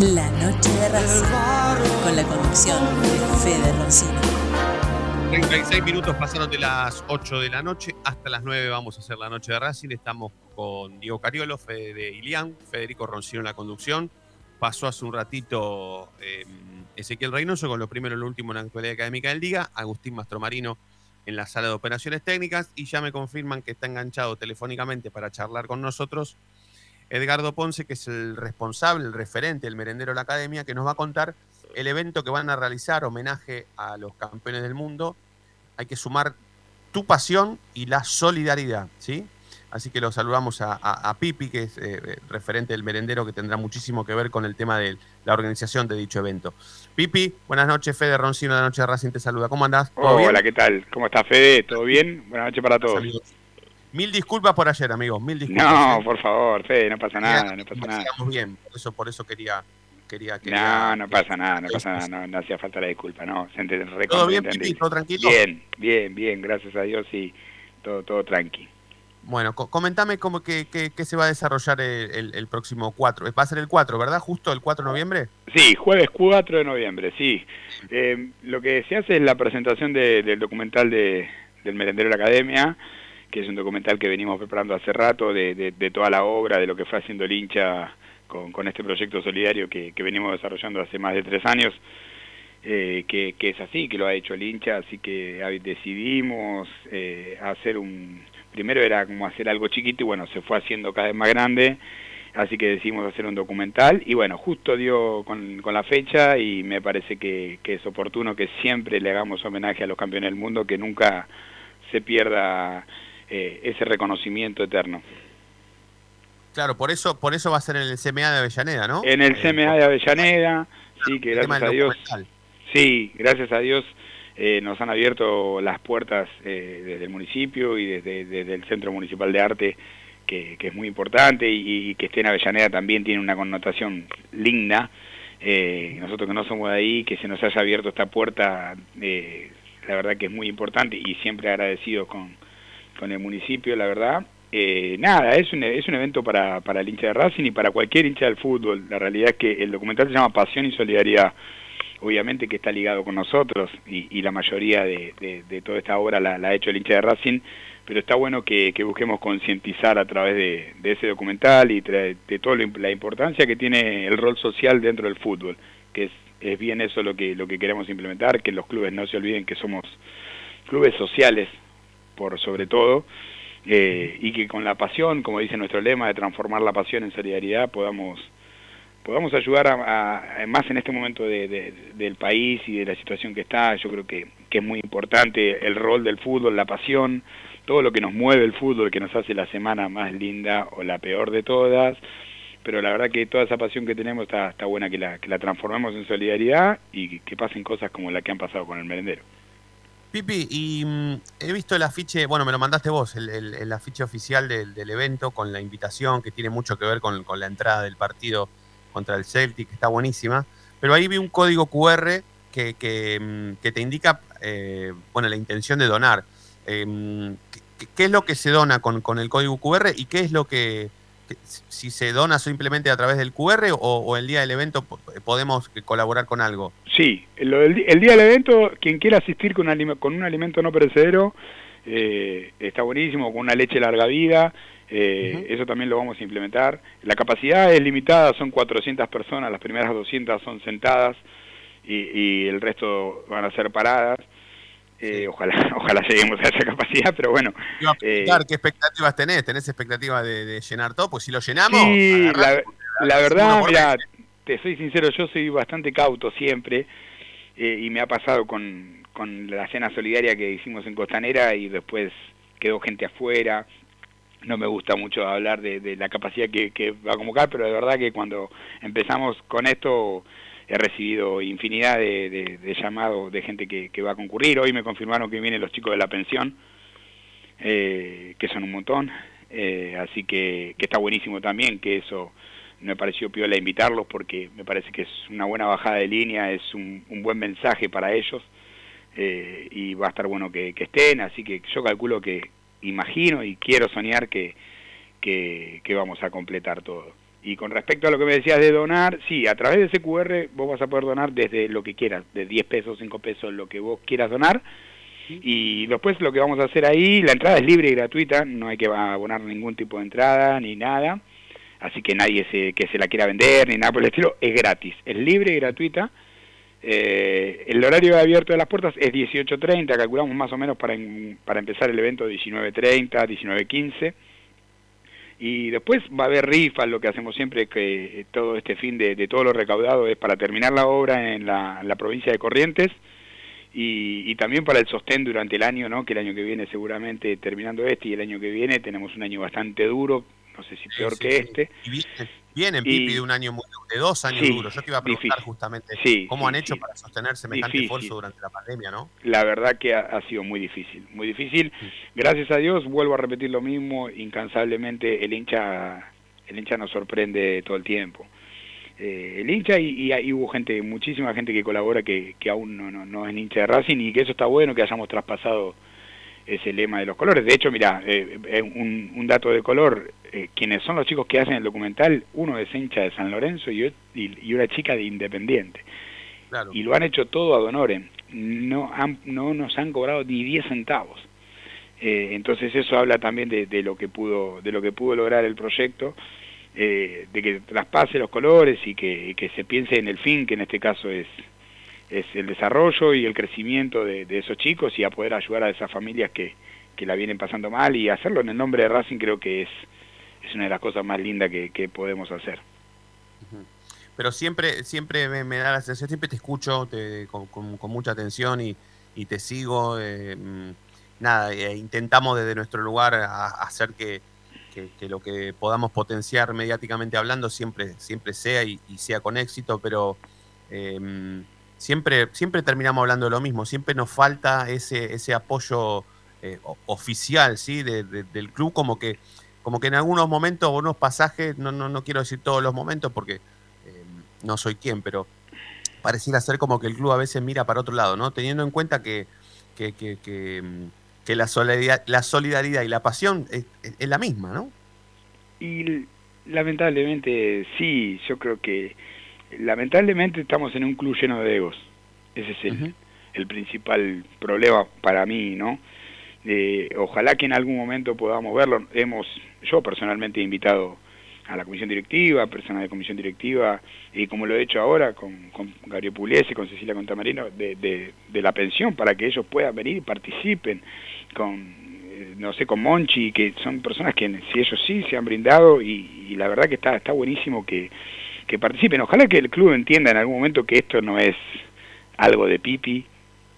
La noche de Racing, con la conducción de Fede Roncino.
36 minutos pasaron de las 8 de la noche hasta las 9 vamos a hacer la noche de Racing. Estamos con Diego Cariolo, Fede de Ilián, Federico Roncino en la conducción. Pasó hace un ratito eh, Ezequiel Reynoso con lo primero y lo último en la actualidad académica del Liga, Agustín Mastromarino en la sala de operaciones técnicas y ya me confirman que está enganchado telefónicamente para charlar con nosotros Edgardo Ponce, que es el responsable, el referente, el merendero de la academia, que nos va a contar el evento que van a realizar, homenaje a los campeones del mundo. Hay que sumar tu pasión y la solidaridad, ¿sí? Así que lo saludamos a, a- a Pipi, que es eh, eh, referente del merendero, que tendrá muchísimo que ver con el tema de la organización de dicho evento. Pipi, buenas noches, Fede Roncino de la Noche de Racing te saluda. ¿Cómo andás? ¿Todo bien?
Hola, ¿qué tal? ¿Cómo está Fede? ¿Todo bien? Buenas noches para todos.
Saludos. Mil disculpas por ayer, amigos, mil disculpas.
No, por favor, Fede, no pasa nada, no pasa nada.
Estamos bien, por eso, por eso quería, quería,
No,
quería
no pasa nada, no pasa nada, no, no hacía falta la disculpa, no. Se
¿Todo bien,
entendí.
Pipi? ¿Todo tranquilo?
Bien, bien, bien, gracias a Dios y todo, todo tranqui.
Bueno, co- comentame cómo que, que- que se va a desarrollar el, el- el próximo 4. Va a ser el 4, ¿verdad? Justo el 4 de noviembre.
Sí, jueves 4 de noviembre, sí. Eh, lo que se hace es la presentación de- del documental de, del Merendero de la Academia, que es un documental que venimos preparando hace rato, de, de- de toda la obra, de lo que fue haciendo el hincha con, con este proyecto solidario que, que venimos desarrollando hace más de tres años, eh, que, que es así, que lo ha hecho el hincha, así que decidimos eh, hacer un... Primero era como hacer algo chiquito y bueno, se fue haciendo cada vez más grande así que decidimos hacer un documental y bueno, justo dio con, con la fecha y me parece que, que es oportuno que siempre le hagamos homenaje a los campeones del mundo, que nunca se pierda eh, ese reconocimiento eterno.
Claro, por eso, por eso va a ser en el CMA de Avellaneda, ¿no?
En el
Eh,
CMA de Avellaneda, sí, que gracias a Dios, sí, gracias a Dios eh, nos han abierto las puertas eh, desde el municipio y desde, desde el Centro Municipal de Arte que, que es muy importante y, y que esté en Avellaneda también tiene una connotación linda. Eh, nosotros que no somos de ahí, que se nos haya abierto esta puerta, eh, la verdad que es muy importante y siempre agradecidos con, con el municipio, la verdad. Eh, nada, es un, es un evento para, para el hincha de Racing y para cualquier hincha del fútbol. La realidad es que el documental se llama Pasión y Solidaridad. Obviamente que está ligado con nosotros y, la mayoría de, de- toda esta obra la, ha hecho el hincha de Racing, pero está bueno que, que busquemos concientizar a través de, de ese documental y de toda la importancia que tiene el rol social dentro del fútbol, que es, es bien eso lo que, lo que queremos implementar, que los clubes no se olviden que somos clubes sociales por sobre todo, eh, y que con la pasión, como dice nuestro lema, de transformar la pasión en solidaridad, podamos podamos ayudar a, más en este momento de- del país y de la situación que está. Yo creo que, que es muy importante el rol del fútbol, la pasión, todo lo que nos mueve el fútbol, que nos hace la semana más linda o la peor de todas. Pero la verdad que toda esa pasión que tenemos está, está buena que la, que la transformemos en solidaridad y que pasen cosas como la que han pasado con el merendero.
Pipi, y mm, he visto el afiche, bueno, me lo mandaste vos, el, el- afiche oficial del, del evento con la invitación que tiene mucho que ver con, con la entrada del partido contra el Celtic, que está buenísima. Pero ahí vi un código QR que, mm, que te indica, eh, bueno, la intención de donar. Eh, mm, ¿qué, qué es lo que se dona con, con el código QR y qué es lo que- si se dona simplemente a través del QR o, o el día del evento po- podemos colaborar con algo?
Sí, di- el día del evento, quien quiera asistir con, con un alimento no perecedero, eh, está buenísimo, con una leche larga vida, eh, eso también lo vamos a implementar. La capacidad es limitada, son 400 personas, las primeras 200 son sentadas y, y el resto van a ser paradas. Eh, ojalá, ojalá lleguemos a esa capacidad, pero bueno.
Iba a
eh,
qué expectativas tenés. ¿Tenés expectativas de, de llenar todo? Pues si lo llenamos,
Sí, la,
agarrás,
la
uno
verdad, mira, te soy sincero, yo soy bastante cauto siempre eh, y me ha pasado con, con la cena solidaria que hicimos en Costanera y después quedó gente afuera. No me gusta mucho hablar de, de la capacidad que, que va a convocar, pero de verdad que cuando empezamos con esto he recibido infinidad de, llamados de gente que, que va a concurrir. Hoy me confirmaron que vienen los chicos de la pensión, eh, que son un montón. Eh, así que, está buenísimo también que eso me pareció piola invitarlos porque me parece que es una buena bajada de línea, es un, un buen mensaje para ellos eh, y va a estar bueno que, que estén, así que yo calculo que imagino y quiero soñar que, que, que vamos a completar todo. Y con respecto a lo que me decías de donar, sí, a través de ese QR vos vas a poder donar desde lo que quieras, de 10 pesos, 5 pesos, lo que vos quieras donar. Y después lo que vamos a hacer ahí, la entrada es libre y gratuita, no hay que abonar ningún tipo de entrada ni nada. Así que nadie se, que se la quiera vender ni nada por el estilo, es gratis, es libre y gratuita. Eh, el horario de abierto de las puertas es 18.30, calculamos más o menos para, en- para empezar el evento 19.30, 19.15. Y después va a haber rifas, lo que hacemos siempre, que todo este fin de, de todo lo recaudado es para terminar la obra en la, la provincia de Corrientes y, y también para el sostén durante el año, ¿no? que el año que viene seguramente terminando este y el año que viene tenemos un año bastante duro, no sé si peor
sí,
que
sí.
este.
Y vienen,
Y-
Pipi, de un año muy, de dos años
Sí,
duros. Yo te iba a preguntar
difícil.
justamente
Sí,
cómo
sí,
han hecho para sostener semejante
Difícil.
esfuerzo durante la pandemia, ¿no?
La verdad que ha, ha sido muy difícil, muy difícil. Gracias a Dios, vuelvo a repetir lo mismo, incansablemente el hincha, el hincha nos sorprende todo el tiempo. Eh, el hincha y, y, y hubo gente, muchísima gente que colabora que, que aún no, no, no es hincha de Racing y que eso está bueno que hayamos traspasado ese lema de los colores. De hecho, mira, eh, eh, un, un dato de color, eh, quienes son los chicos que hacen el documental, uno es hincha de San Lorenzo y, y, y una chica de Independiente.
Claro.
Y lo han hecho todo ad honorem. No, han, no nos han cobrado ni 10 centavos. Eh, entonces eso habla también de, de lo que pudo de lo que pudo lograr el proyecto eh, de que traspase los colores y que, y que se piense en el fin que en este caso es es el desarrollo y el crecimiento de, esos chicos y a poder ayudar a esas familias que, que la vienen pasando mal y hacerlo en el nombre de Racing creo que es es una de las cosas más lindas que, que podemos hacer
Pero siempre, siempre me, da la sensación, siempre te escucho con, con- mucha atención y, y te sigo. eh, mm, nada, eh, intentamos desde nuestro lugar a- hacer que, que- lo que podamos potenciar mediáticamente hablando siempre, siempre sea y, sea con éxito, pero eh, siempre, siempre terminamos hablando de lo mismo, siempre nos falta ese, ese apoyo eh, oficial ¿sí? de- de- del club, como que, como que en algunos momentos, unos pasajes, no, no, no quiero decir todos los momentos porque eh, no soy quien, pero pareciera ser como que el club a veces mira para otro lado, ¿no? Teniendo en cuenta que, que, que, que, mm, la, solidaridad, la solidaridad y la pasión es, es- es la misma, ¿no?
Y lamentablemente sí, yo creo que lamentablemente estamos en un club lleno de egos. Ese es el, el principal problema para mí, ¿no? Eh, ojalá que en algún momento podamos verlo. Hemos, yo personalmente he invitado a la comisión directiva, personas de comisión directiva, y como lo he hecho ahora con, con Gabriel Pugliese, con Cecilia Contamarino, de, de, de la pensión, para que ellos puedan venir y participen, con, eh, no sé, con Monchi, que son personas que si ellos sí se han brindado, y, y la verdad que está, está buenísimo que, que participen. Ojalá que el club entienda en algún momento que esto no es algo de pipi,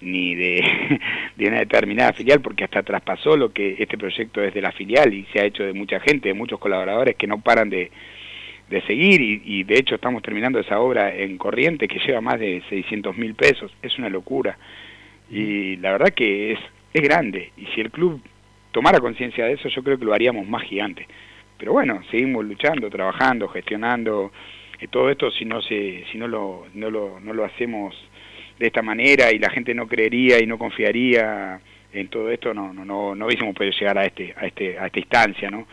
ni de, de una determinada filial, porque hasta traspasó lo que este proyecto es de la filial y se ha hecho de mucha gente, de muchos colaboradores que no paran de, de seguir y, y de hecho estamos terminando esa obra en Corriente que lleva más de 600 mil pesos, es una locura y la verdad que es, es grande y si el club tomara conciencia de eso yo creo que lo haríamos más gigante. Pero bueno, seguimos luchando, trabajando, gestionando todo esto si no se si no lo no lo no lo hacemos de esta manera y la gente no creería y no confiaría en todo esto, no, no, no, no hubiésemos podido llegar a este, a este, a esta instancia, ¿no?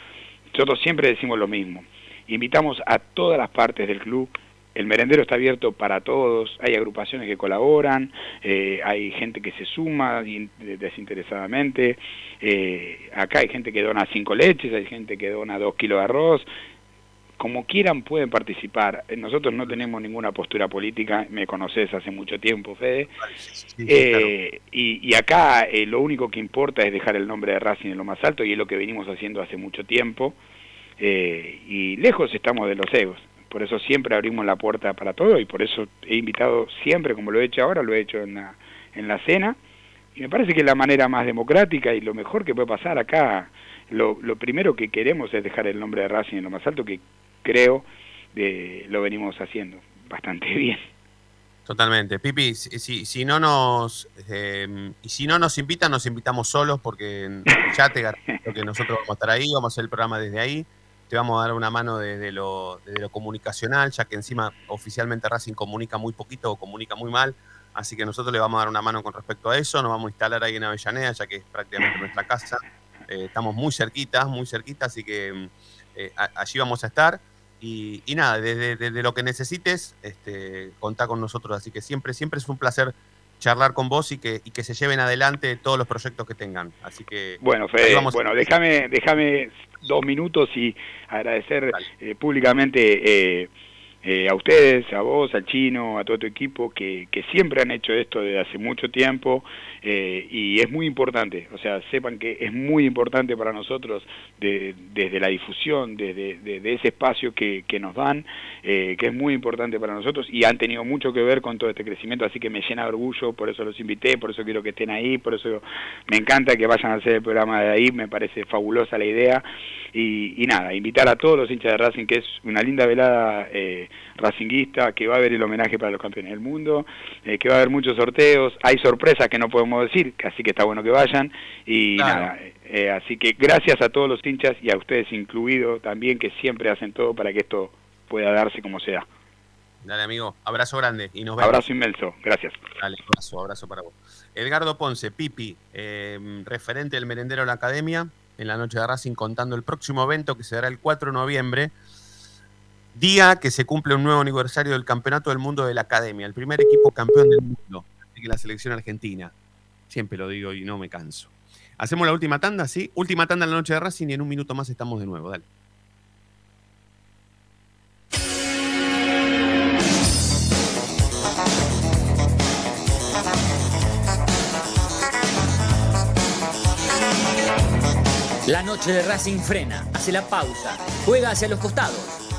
Nosotros siempre decimos lo mismo. Invitamos a todas las partes del club. El merendero está abierto para todos. Hay agrupaciones que colaboran, eh, hay gente que se suma in- desinteresadamente. eh, acá hay gente que dona cinco leches, hay gente que dona dos kilos de arroz como quieran pueden participar. Nosotros no tenemos ninguna postura política, me conoces hace mucho tiempo, Fede. Eh, y, y acá eh, lo único que importa es dejar el nombre de Racing en lo más alto y es lo que venimos haciendo hace mucho tiempo. Eh, y lejos estamos de los egos. Por eso siempre abrimos la puerta para todo y por eso he invitado siempre, como lo he hecho ahora, lo he hecho en la, en la cena. Y me parece que es la manera más democrática y lo mejor que puede pasar acá. Lo, lo primero que queremos es dejar el nombre de Racing en lo más alto, que creo de, lo venimos haciendo bastante bien.
Totalmente. Pipi, si, si, no nos y si no nos invitan, nos invitamos solos porque ya te garantizo que nosotros vamos a estar ahí, vamos a hacer el programa desde ahí, te vamos a dar una mano desde lo, desde lo comunicacional, ya que encima oficialmente Racing comunica muy poquito o comunica muy mal, así que nosotros le vamos a dar una mano con respecto a eso, nos vamos a instalar ahí en Avellaneda, ya que es prácticamente nuestra casa, Eh, estamos muy cerquitas, muy cerquitas, así que mm, eh, allí vamos a estar. Y, y nada, desde, desde lo que necesites, este, contá con nosotros. Así que siempre, siempre es un placer charlar con vos y que, y que se lleven adelante todos los proyectos que tengan. Así que
Bueno, Fede,
vamos a-
bueno, déjame, déjame dos minutos y agradecer eh, públicamente eh, eh, a ustedes, a vos, al chino, a todo tu equipo, que, que siempre han hecho esto desde hace mucho tiempo eh, y es muy importante, o sea, sepan que es muy importante para nosotros de- desde la difusión, desde de, ese espacio que, que nos dan, eh, que es muy importante para nosotros y han tenido mucho que ver con todo este crecimiento, así que me llena de orgullo, por eso los invité, por eso quiero que estén ahí, por eso me encanta que vayan a hacer el programa de ahí, me parece fabulosa la idea. Y, y nada, invitar a todos los hinchas de Racing, que es una linda velada eh, racinguista, que va a haber el homenaje para los campeones del mundo, eh, que va a haber muchos sorteos, hay sorpresas que no podemos decir, así que está bueno que vayan y
Claro.
nada, eh, así que gracias a todos los hinchas y a ustedes incluidos también que siempre hacen todo para que esto pueda darse como sea.
Dale, amigo. Abrazo grande y nos vemos.
Abrazo inmenso, gracias.
Dale, abrazo, abrazo para vos. Edgardo Ponce, Pipi, eh, referente del merendero de la academia, en la noche de Racing, contando el próximo evento que se dará el 4 de noviembre, día que se cumple un nuevo aniversario del Campeonato del Mundo de la Academia, el primer equipo campeón del mundo, que la selección argentina. Siempre lo digo y no me canso. Hacemos la última tanda, ¿sí? Última tanda en la noche de Racing y en un minuto más estamos de nuevo. Dale.
La noche de Racing frena, hace la pausa, juega hacia los costados.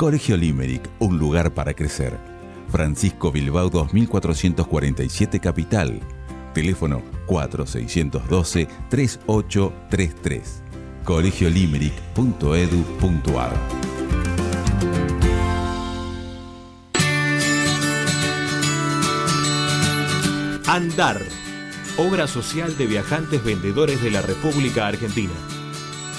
Colegio Limerick, un lugar para crecer. Francisco Bilbao 2447 Capital. Teléfono 4612-3833. colegiolimerick.edu.ar
Andar, obra social de viajantes vendedores de la República Argentina.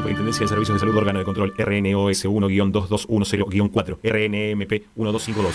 Superintendencia de Servicios de Salud Órgano de Control RNOS 1-2210-4 RNMP 1252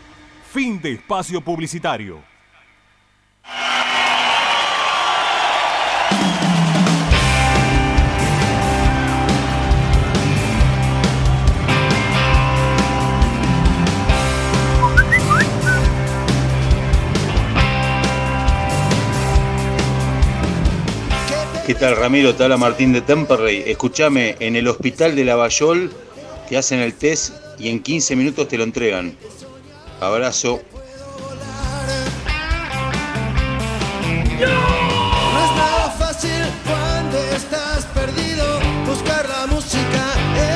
Fin de espacio publicitario.
¿Qué tal Ramiro? Te habla Martín de Temperley. Escúchame, en el hospital de Lavallol te hacen el test y en 15 minutos te lo entregan. Abrazo.
No es nada fácil cuando estás perdido buscar la música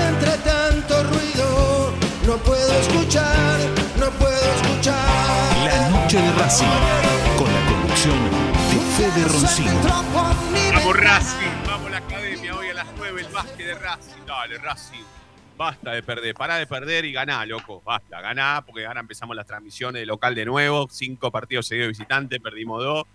entre tanto ruido. No puedo escuchar, no puedo escuchar.
La noche de Racing, con la conducción de Fede Roncino.
Vamos Racing, vamos la academia hoy a las 9 el básquet de Racing. Dale, Racing. Basta de perder, pará de perder y ganá, loco. Basta, ganá, porque ahora empezamos las transmisiones de local de nuevo. Cinco partidos seguidos de visitante, perdimos dos.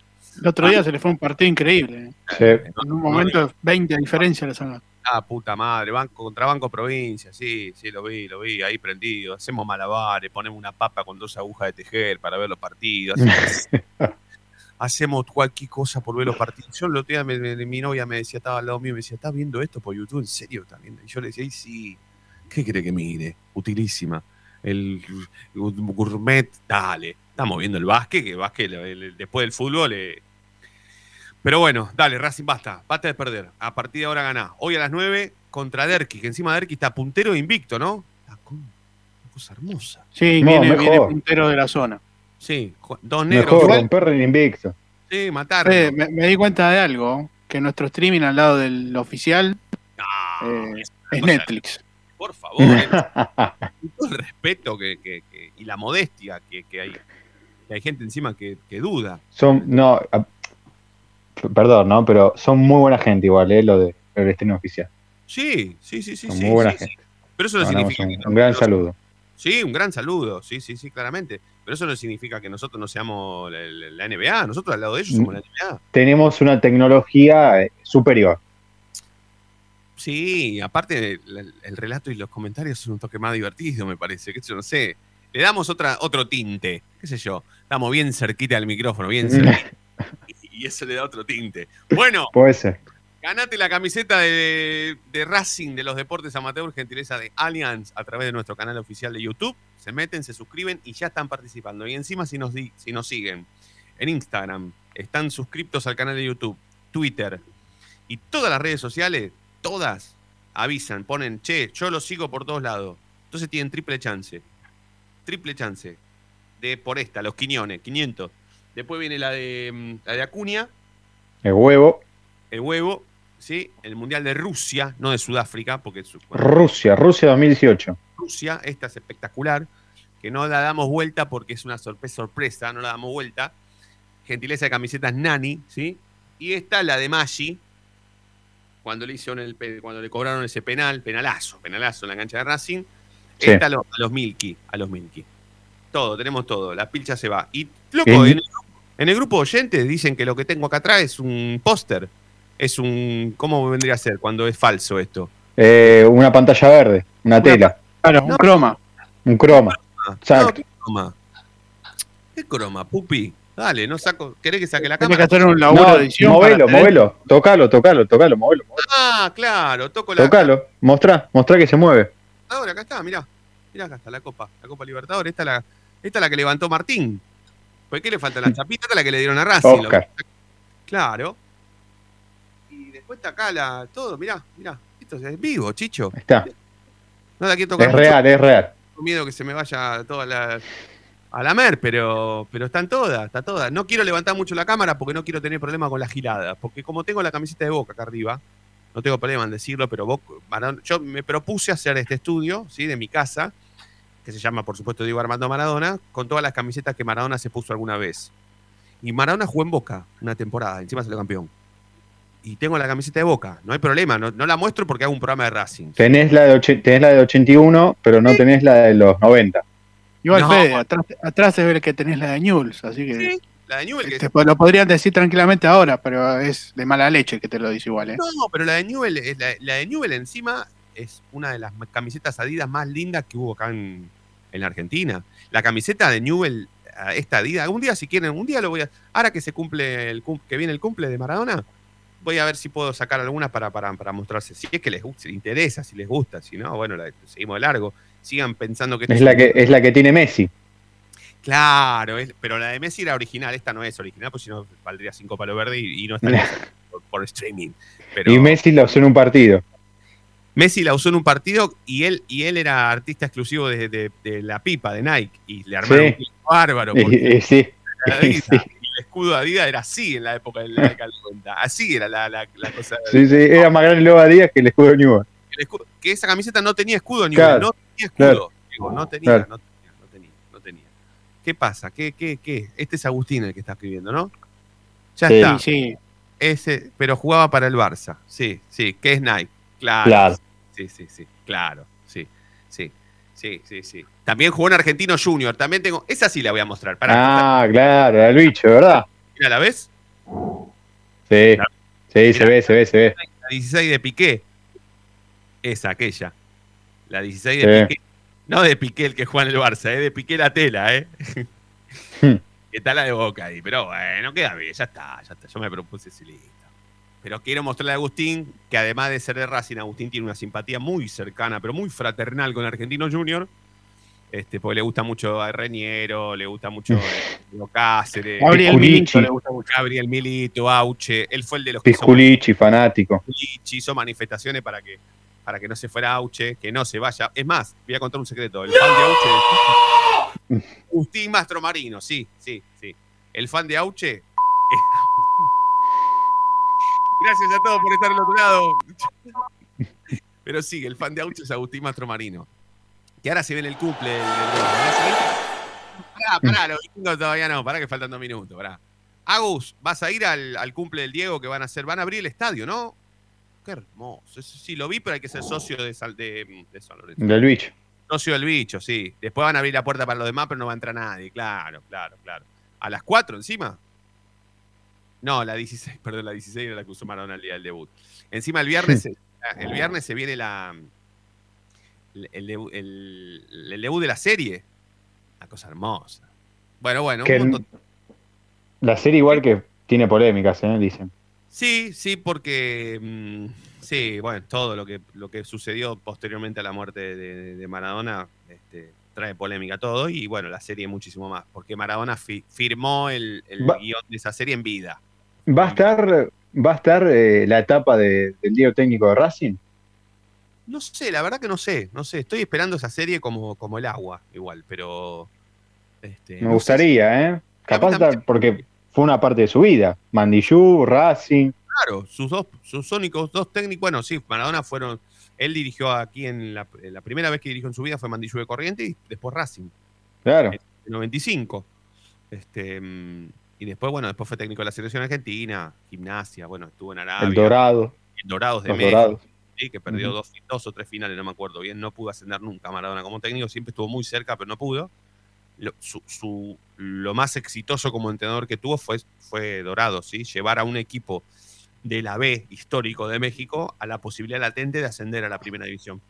El otro día se le fue un partido increíble. ¿eh? En un momento, 20 a diferencia le sacaron.
Ah, puta madre, banco contra Banco Provincia, sí, sí, lo vi, lo vi, ahí prendido. Hacemos malabares, ponemos una papa con dos agujas de tejer para ver los partidos. Hacemos, cualquier cosa por ver los partidos. Yo el otro día me- me- mi novia me decía, estaba al lado mío, me decía, ¿estás viendo esto por YouTube? ¿En serio estás viendo? Y yo le decía, "Ay, sí, ¿qué cree que mire? Utilísima. El gourmet, dale. Estamos viendo el básquet, que el básquet el- el- después del fútbol. eh. Pero bueno, dale, Racing, basta. Basta de perder. A partir de ahora ganá. Hoy a las 9 contra Derki, que encima Derki está puntero e invicto, ¿no? Una co- una cosa hermosa.
Sí,
No,
viene,
mejor.
viene puntero de la zona.
Sí, dos negros.
Mejor romper el invicto.
Sí, matarlo.
Eh, me, me di cuenta de algo, que nuestro streaming al lado del oficial Eh, es Netflix.
Por favor, eh, el respeto que, que- que- y la modestia que, hay. Que hay gente encima que, duda.
Son, no, perdón, ¿no? Pero son muy buena gente igual, ¿eh? Lo de el estreno oficial.
Sí, sí, sí, sí.
Son
sí,
muy buena
sí, sí.
gente.
Pero eso no significa
un,
que
un gran saludo.
Sí, un gran saludo, sí, sí, sí, claramente. Pero eso no significa que nosotros no seamos la, la- NBA, nosotros al lado de ellos somos la NBA.
Tenemos una tecnología eh, superior.
Sí, aparte el, el relato y los comentarios son un toque más divertido, me parece, que yo no sé. Le damos otra, otro tinte, qué sé yo. Estamos bien cerquita del micrófono, bien cerquita. y eso le da otro tinte. Bueno,
Puede ser.
Ganate la camiseta de, de Racing de los deportes amateur, gentileza de Allianz, a través de nuestro canal oficial de YouTube. Se meten, se suscriben y ya están participando. Y encima, si nos, di- si nos siguen en Instagram, están suscriptos al canal de YouTube, Twitter y todas las redes sociales, todas avisan, ponen, che, yo lo sigo por todos lados. Entonces tienen triple chance. Triple chance. De por esta, los Quiñones, 500. Después viene la de, mm, la de Acuña,
El huevo,
el huevo, ¿sí? El Mundial de Rusia, no de Sudáfrica, porque su- bueno,
Rusia, Rusia 2018.
Rusia, esta es espectacular, que no la damos vuelta porque es una sorpresa, sorpresa, no la damos vuelta. Gentileza de camisetas Nani, ¿sí? Y esta, la de Maggi, cuando le hicieron el cuando le cobraron ese penal, penalazo, penalazo en la cancha de Racing.
Sí.
Esta a, lo- a los Milky, a los Milky. Todo, tenemos todo, la pilcha se va. Y loco,
En-
en el, en el grupo de oyentes dicen que lo que tengo acá atrás es un póster. Es un. ¿Cómo vendría a ser cuando es falso esto?
Eh, una pantalla verde, una tela,
Claro, un croma.
un croma.
No,
Exacto.
¿qué croma? ¿Qué croma, pupi? Dale, no saco. ¿Querés que saque la cámara?
que hacer un laburo
No,
de edición.
movelo,
para tener-
movelo. Tocalo, tocalo, tocalo, movelo. movelo.
Ah, claro, toco la.
Tocalo. Mostrá, mostrá que se mueve.
Ahora, acá está, mirá. Mirá, acá está la Copa. La Copa Libertadores. Esta es la, esta es la que levantó Martín. ¿Por qué le falta la chapita? Esta es la que le dieron a Racing.
Oscar.
Claro. Y después está acá la. Todo, mirá, mirá. Esto es vivo, chicho.
Está.
No la quiero tocar
Es
mucho,
real, es real.
tengo miedo que se me vaya toda la. A la mer, pero, pero están todas, está todas. No quiero levantar mucho la cámara porque no quiero tener problema con la girada. Porque como tengo la camiseta de boca acá arriba, no tengo problema en decirlo, pero Boca- Maradona- yo me propuse hacer este estudio, ¿sí? De mi casa, que se llama, por supuesto, Diego Armando Maradona, con todas las camisetas que Maradona se puso alguna vez. Y Maradona jugó en Boca una temporada, encima salió campeón. Y tengo la camiseta de Boca, no hay problema, no, no la muestro porque hago un programa de Racing.
Tenés la, de tenés la de 81, pero no tenés la de los 90.
Igual,
No.
Fede, atrás, atrás se ve que tenés la de Newell's, así que
La de Newell, que
te- lo podrían decir tranquilamente ahora, pero es de mala leche que te lo dice igual, ¿eh?
No, pero la de Newell, es la, la de Newell encima es una de las camisetas Adidas más lindas que hubo acá en, en la Argentina. La camiseta de Newell, a esta Adidas, un día si quieren, un día lo voy a. Ahora que se cumple el que viene el cumple de Maradona, voy a ver si puedo sacar alguna para, para, para mostrarse. Si es que les, les interesa, si les gusta, si no, bueno, la- seguimos de largo. Sigan pensando que
Es la que, es la que tiene Messi.
Claro, es- pero la de Messi era original, esta no es original, pues si no valdría cinco palos verdes y, y no estaría por, por streaming. Pero
Y Messi la usó en un partido.
Messi la usó en un partido y él, y él era artista exclusivo de, de- de la pipa de Nike y le armaron
Sí.
un bárbaro.
Y-
porque
y sí.
Adidas, y el escudo de Adidas era así en la época de del 90. Así era la, la- la cosa.
Sí, sí, era más grande el logo de Díaz que el escudo de.
El escudo- que esa camiseta no tenía escudo ni
Claro,
no tenía escudo.
claro,
Diego, no tenía,
claro.
no tenía, no tenía, no tenía. ¿Qué pasa? ¿Qué, qué, qué? Este es Agustín el que está escribiendo, ¿no? Ya
Sí.
está.
Sí,
Ese, pero jugaba para el Barça. Sí, sí, que es Nike. Claro.
Claro.
Sí, sí, sí. Claro. Sí, sí. Sí, sí, sí. También jugó en Argentino Junior. También tengo. Esa sí la voy a mostrar. Pará,
Ah, claro, era el bicho, ¿verdad?
mira, ¿la ves?
Sí, sí, se ve, se ve, se ve.
La 16 de Piqué. Esa, aquella. La 16
Sí.
de Piqué. No de Piqué el que juega en el Barça, es de Piqué la tela, ¿eh? Que está la de Boca ahí. Pero bueno, queda bien, ya está, ya está. Yo me propuse ese listo. Pero quiero mostrarle a Agustín que además de ser de Racing, Agustín tiene una simpatía muy cercana, pero muy fraternal con Argentino Junior. Este, porque le gusta mucho a Reñero, le gusta mucho eh, Diego Cáceres,
Gabriel. Milito le gusta mucho.
Gabriel Milito, Auche. Él fue el de los que hizo
Pisculichi, fanático.
Pisculichi, hizo manifestaciones para que, para que no se fuera Auche, que no se vaya. Es más, voy a contar un secreto. El fan de Auche. Agustín Mastromarino, sí, sí, sí. El fan de Auche. Gracias a todos por estar al otro lado. Pero sigue, el fan de Aucho es Agustín Mastromarino. Que ahora se ve en el cumple del, del- Pará, pará, los vikingos todavía no, pará que faltan dos minutos, pará. Agus, vas a ir al, al cumple del Diego que van a hacer, van a abrir el estadio, ¿no? Qué hermoso. Sí, lo vi, pero hay que ser socio de, Sal- de, de San Lorenzo.
Del bicho.
Socio del bicho, sí. Después van a abrir la puerta para los demás, pero no va a entrar nadie. Claro, claro, claro. ¿A las 4 encima? No, la 16, perdón, la 16 era la que usó Maradona el día del debut. Encima el viernes, se- el viernes se viene la el, el debu- el- el debut de la serie. Una cosa hermosa. Bueno, bueno, un montón-
la serie igual que tiene polémicas, ¿eh? dicen.
Sí, sí, porque mm, sí, bueno, todo lo que lo que sucedió posteriormente a la muerte de, Maradona este, trae polémica todo y bueno, la serie muchísimo más, porque Maradona fi- firmó el, el
Va-
guion de esa serie en vida.
¿Va a estar, va a estar eh, la etapa de- del día técnico de Racing?
No sé, la verdad que no sé, no sé, estoy esperando esa serie como, como el agua, igual, pero este,
Me
no
gustaría, ¿eh? Capaz porque fue una parte de su vida. Mandillú, Racing.
Claro, sus dos, sus únicos dos técnicos, bueno, sí, Maradona fueron, él dirigió aquí en la, en la primera vez que dirigió en su vida fue Mandillú de Corriente y después Racing.
Claro.
en el 95. Este, mm, y después, bueno, después fue técnico de la selección argentina, gimnasia, bueno, estuvo en Arabia.
El Dorado.
en Dorados de
Los
México,
Dorados.
sí, que perdió dos, dos o tres finales, no me acuerdo bien, no pudo ascender nunca Maradona como técnico, siempre estuvo muy cerca, pero no pudo. Lo, su- su- lo más exitoso como entrenador que tuvo fue, fue Dorado, ¿sí? llevar a un equipo de la B histórico de México a la posibilidad latente de ascender a la primera división.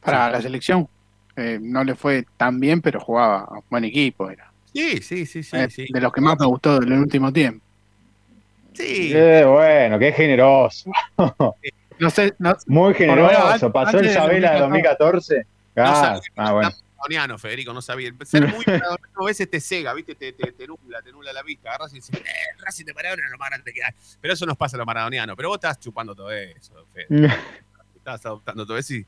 Para la selección eh, no le fue tan bien, pero jugaba a buen equipo. Era.
Sí, sí, sí, sí.
Eh,
sí.
De los que más me gustó del último tiempo.
Sí.
Eh, bueno, qué generoso.
No sé, no,
Muy generoso. Pasó el
del
Sabela de 2014.
No
Ah, ah, bueno.
Maradoniano, Federico, no sabía. Ser muy maradoniano a veces te cega, ¿viste? Te, te, te nubla, te nubla la vista. Agarras y dices, eh, el Racing de Maradona lo más grande que hay. Pero eso nos pasa a los maradonianos. Pero vos estás chupando todo eso, Fede. Estás adoptando todo eso y,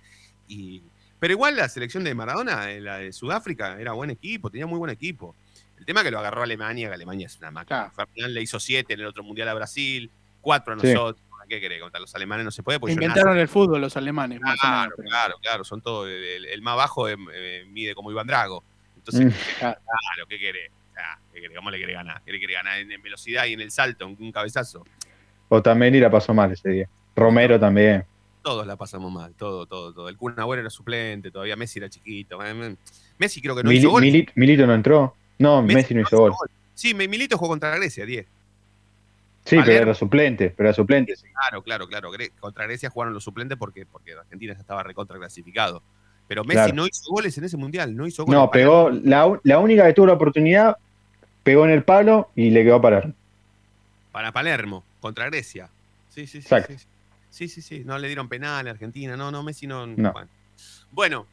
y- Pero igual la selección de Maradona, eh, la de Sudáfrica, era buen equipo, tenía muy buen equipo. El tema es que lo agarró Alemania, que Alemania es una máquina. Ferdinand le hizo siete en el otro mundial a Brasil, cuatro a
Sí.
¿Qué querés? Contra los alemanes no se puede porque
inventaron el fútbol los alemanes. más o menos,
Claro,
pero-
claro, claro, son todos. El, más bajo eh, eh, mide como Iván Drago. Entonces,
Mm.
claro, ¿qué querés? Ah, ¿qué querés? ¿Cómo le querés ganar? ¿Qué le querés ganar en, en velocidad y en el salto, en un cabezazo?
Otamendi la pasó mal ese día. Romero también.
Todos la pasamos mal, todo, todo, todo. El Kun Agüero era suplente, todavía Messi era chiquito. eh, Messi creo que no hizo gol.
Mili- Milito no entró. No, Messi, no hizo gol.
Sí, me- Milito jugó contra Grecia, 10.
Sí, pero
Palermo.
era suplente. Pero era suplente. sí.
Claro, claro, claro. Contra Grecia jugaron los suplentes porque, porque Argentina ya estaba recontra clasificado. Pero Messi
Claro.
no hizo goles en ese mundial, no hizo goles.
No, pegó. La, u- la única que tuvo la oportunidad, pegó en el palo y le quedó a parar.
Para Palermo, contra Grecia. Sí, sí, sí.
Exacto.
Sí, sí, sí, sí. No le dieron penal a Argentina. No, no, Messi no.
No.
Bueno. Bueno,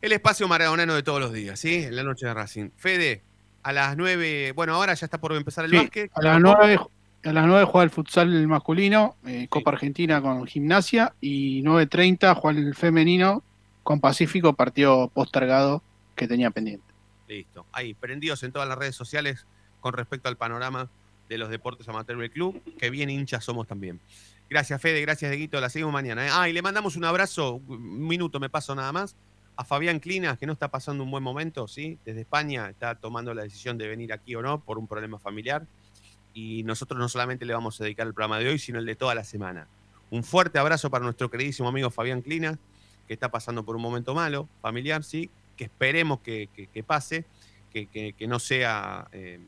el espacio maradonano de todos los días, ¿sí? En la noche de Racing. Fede, a las 9. Bueno, ahora ya está por empezar el
Sí,
básquet.
a las 9 a las 9 juega el futsal masculino, eh, Copa Argentina con gimnasia, y 9.30 juega el femenino con Pacífico, partido postergado que tenía pendiente.
Listo. Ahí, prendidos en todas las redes sociales con respecto al panorama de los deportes amateur del club, que bien hinchas somos también. Gracias, Fede, gracias, Deguito. La seguimos mañana. ¿eh? Ah, y le mandamos un abrazo, un minuto me paso nada más, a Fabián Clinas, que no está pasando un buen momento, ¿sí? Desde España está tomando la decisión de venir aquí o no por un problema familiar. Y nosotros no solamente le vamos a dedicar el programa de hoy, sino el de toda la semana. Un fuerte abrazo para nuestro queridísimo amigo Fabián Clinas, que está pasando por un momento malo, familiar, sí, que esperemos que, pase, que, no sea, eh,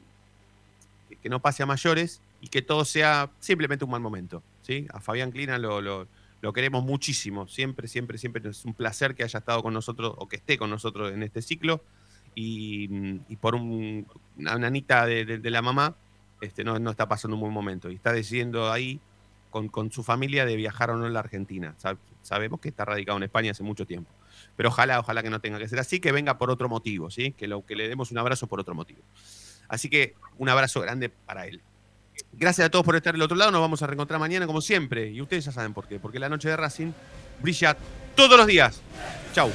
que- no pase a mayores y que todo sea simplemente un mal momento, ¿sí? A Fabián Clinas lo, lo- queremos muchísimo, siempre, siempre, siempre es un placer que haya estado con nosotros o que esté con nosotros en este ciclo y, por un- una de- de la mamá este, no, no está pasando un buen momento y está decidiendo ahí con, con su familia de viajar o no a la Argentina. Sab- sabemos que está radicado en España hace mucho tiempo. Pero ojalá, ojalá que no tenga que ser así, que venga por otro motivo, ¿sí? Que, lo, que le demos un abrazo por otro motivo. Así que un abrazo grande para él. Gracias a todos por estar del otro lado. Nos vamos a reencontrar mañana como siempre. Y ustedes ya saben por qué. Porque la noche de Racing brilla todos los días. Chau.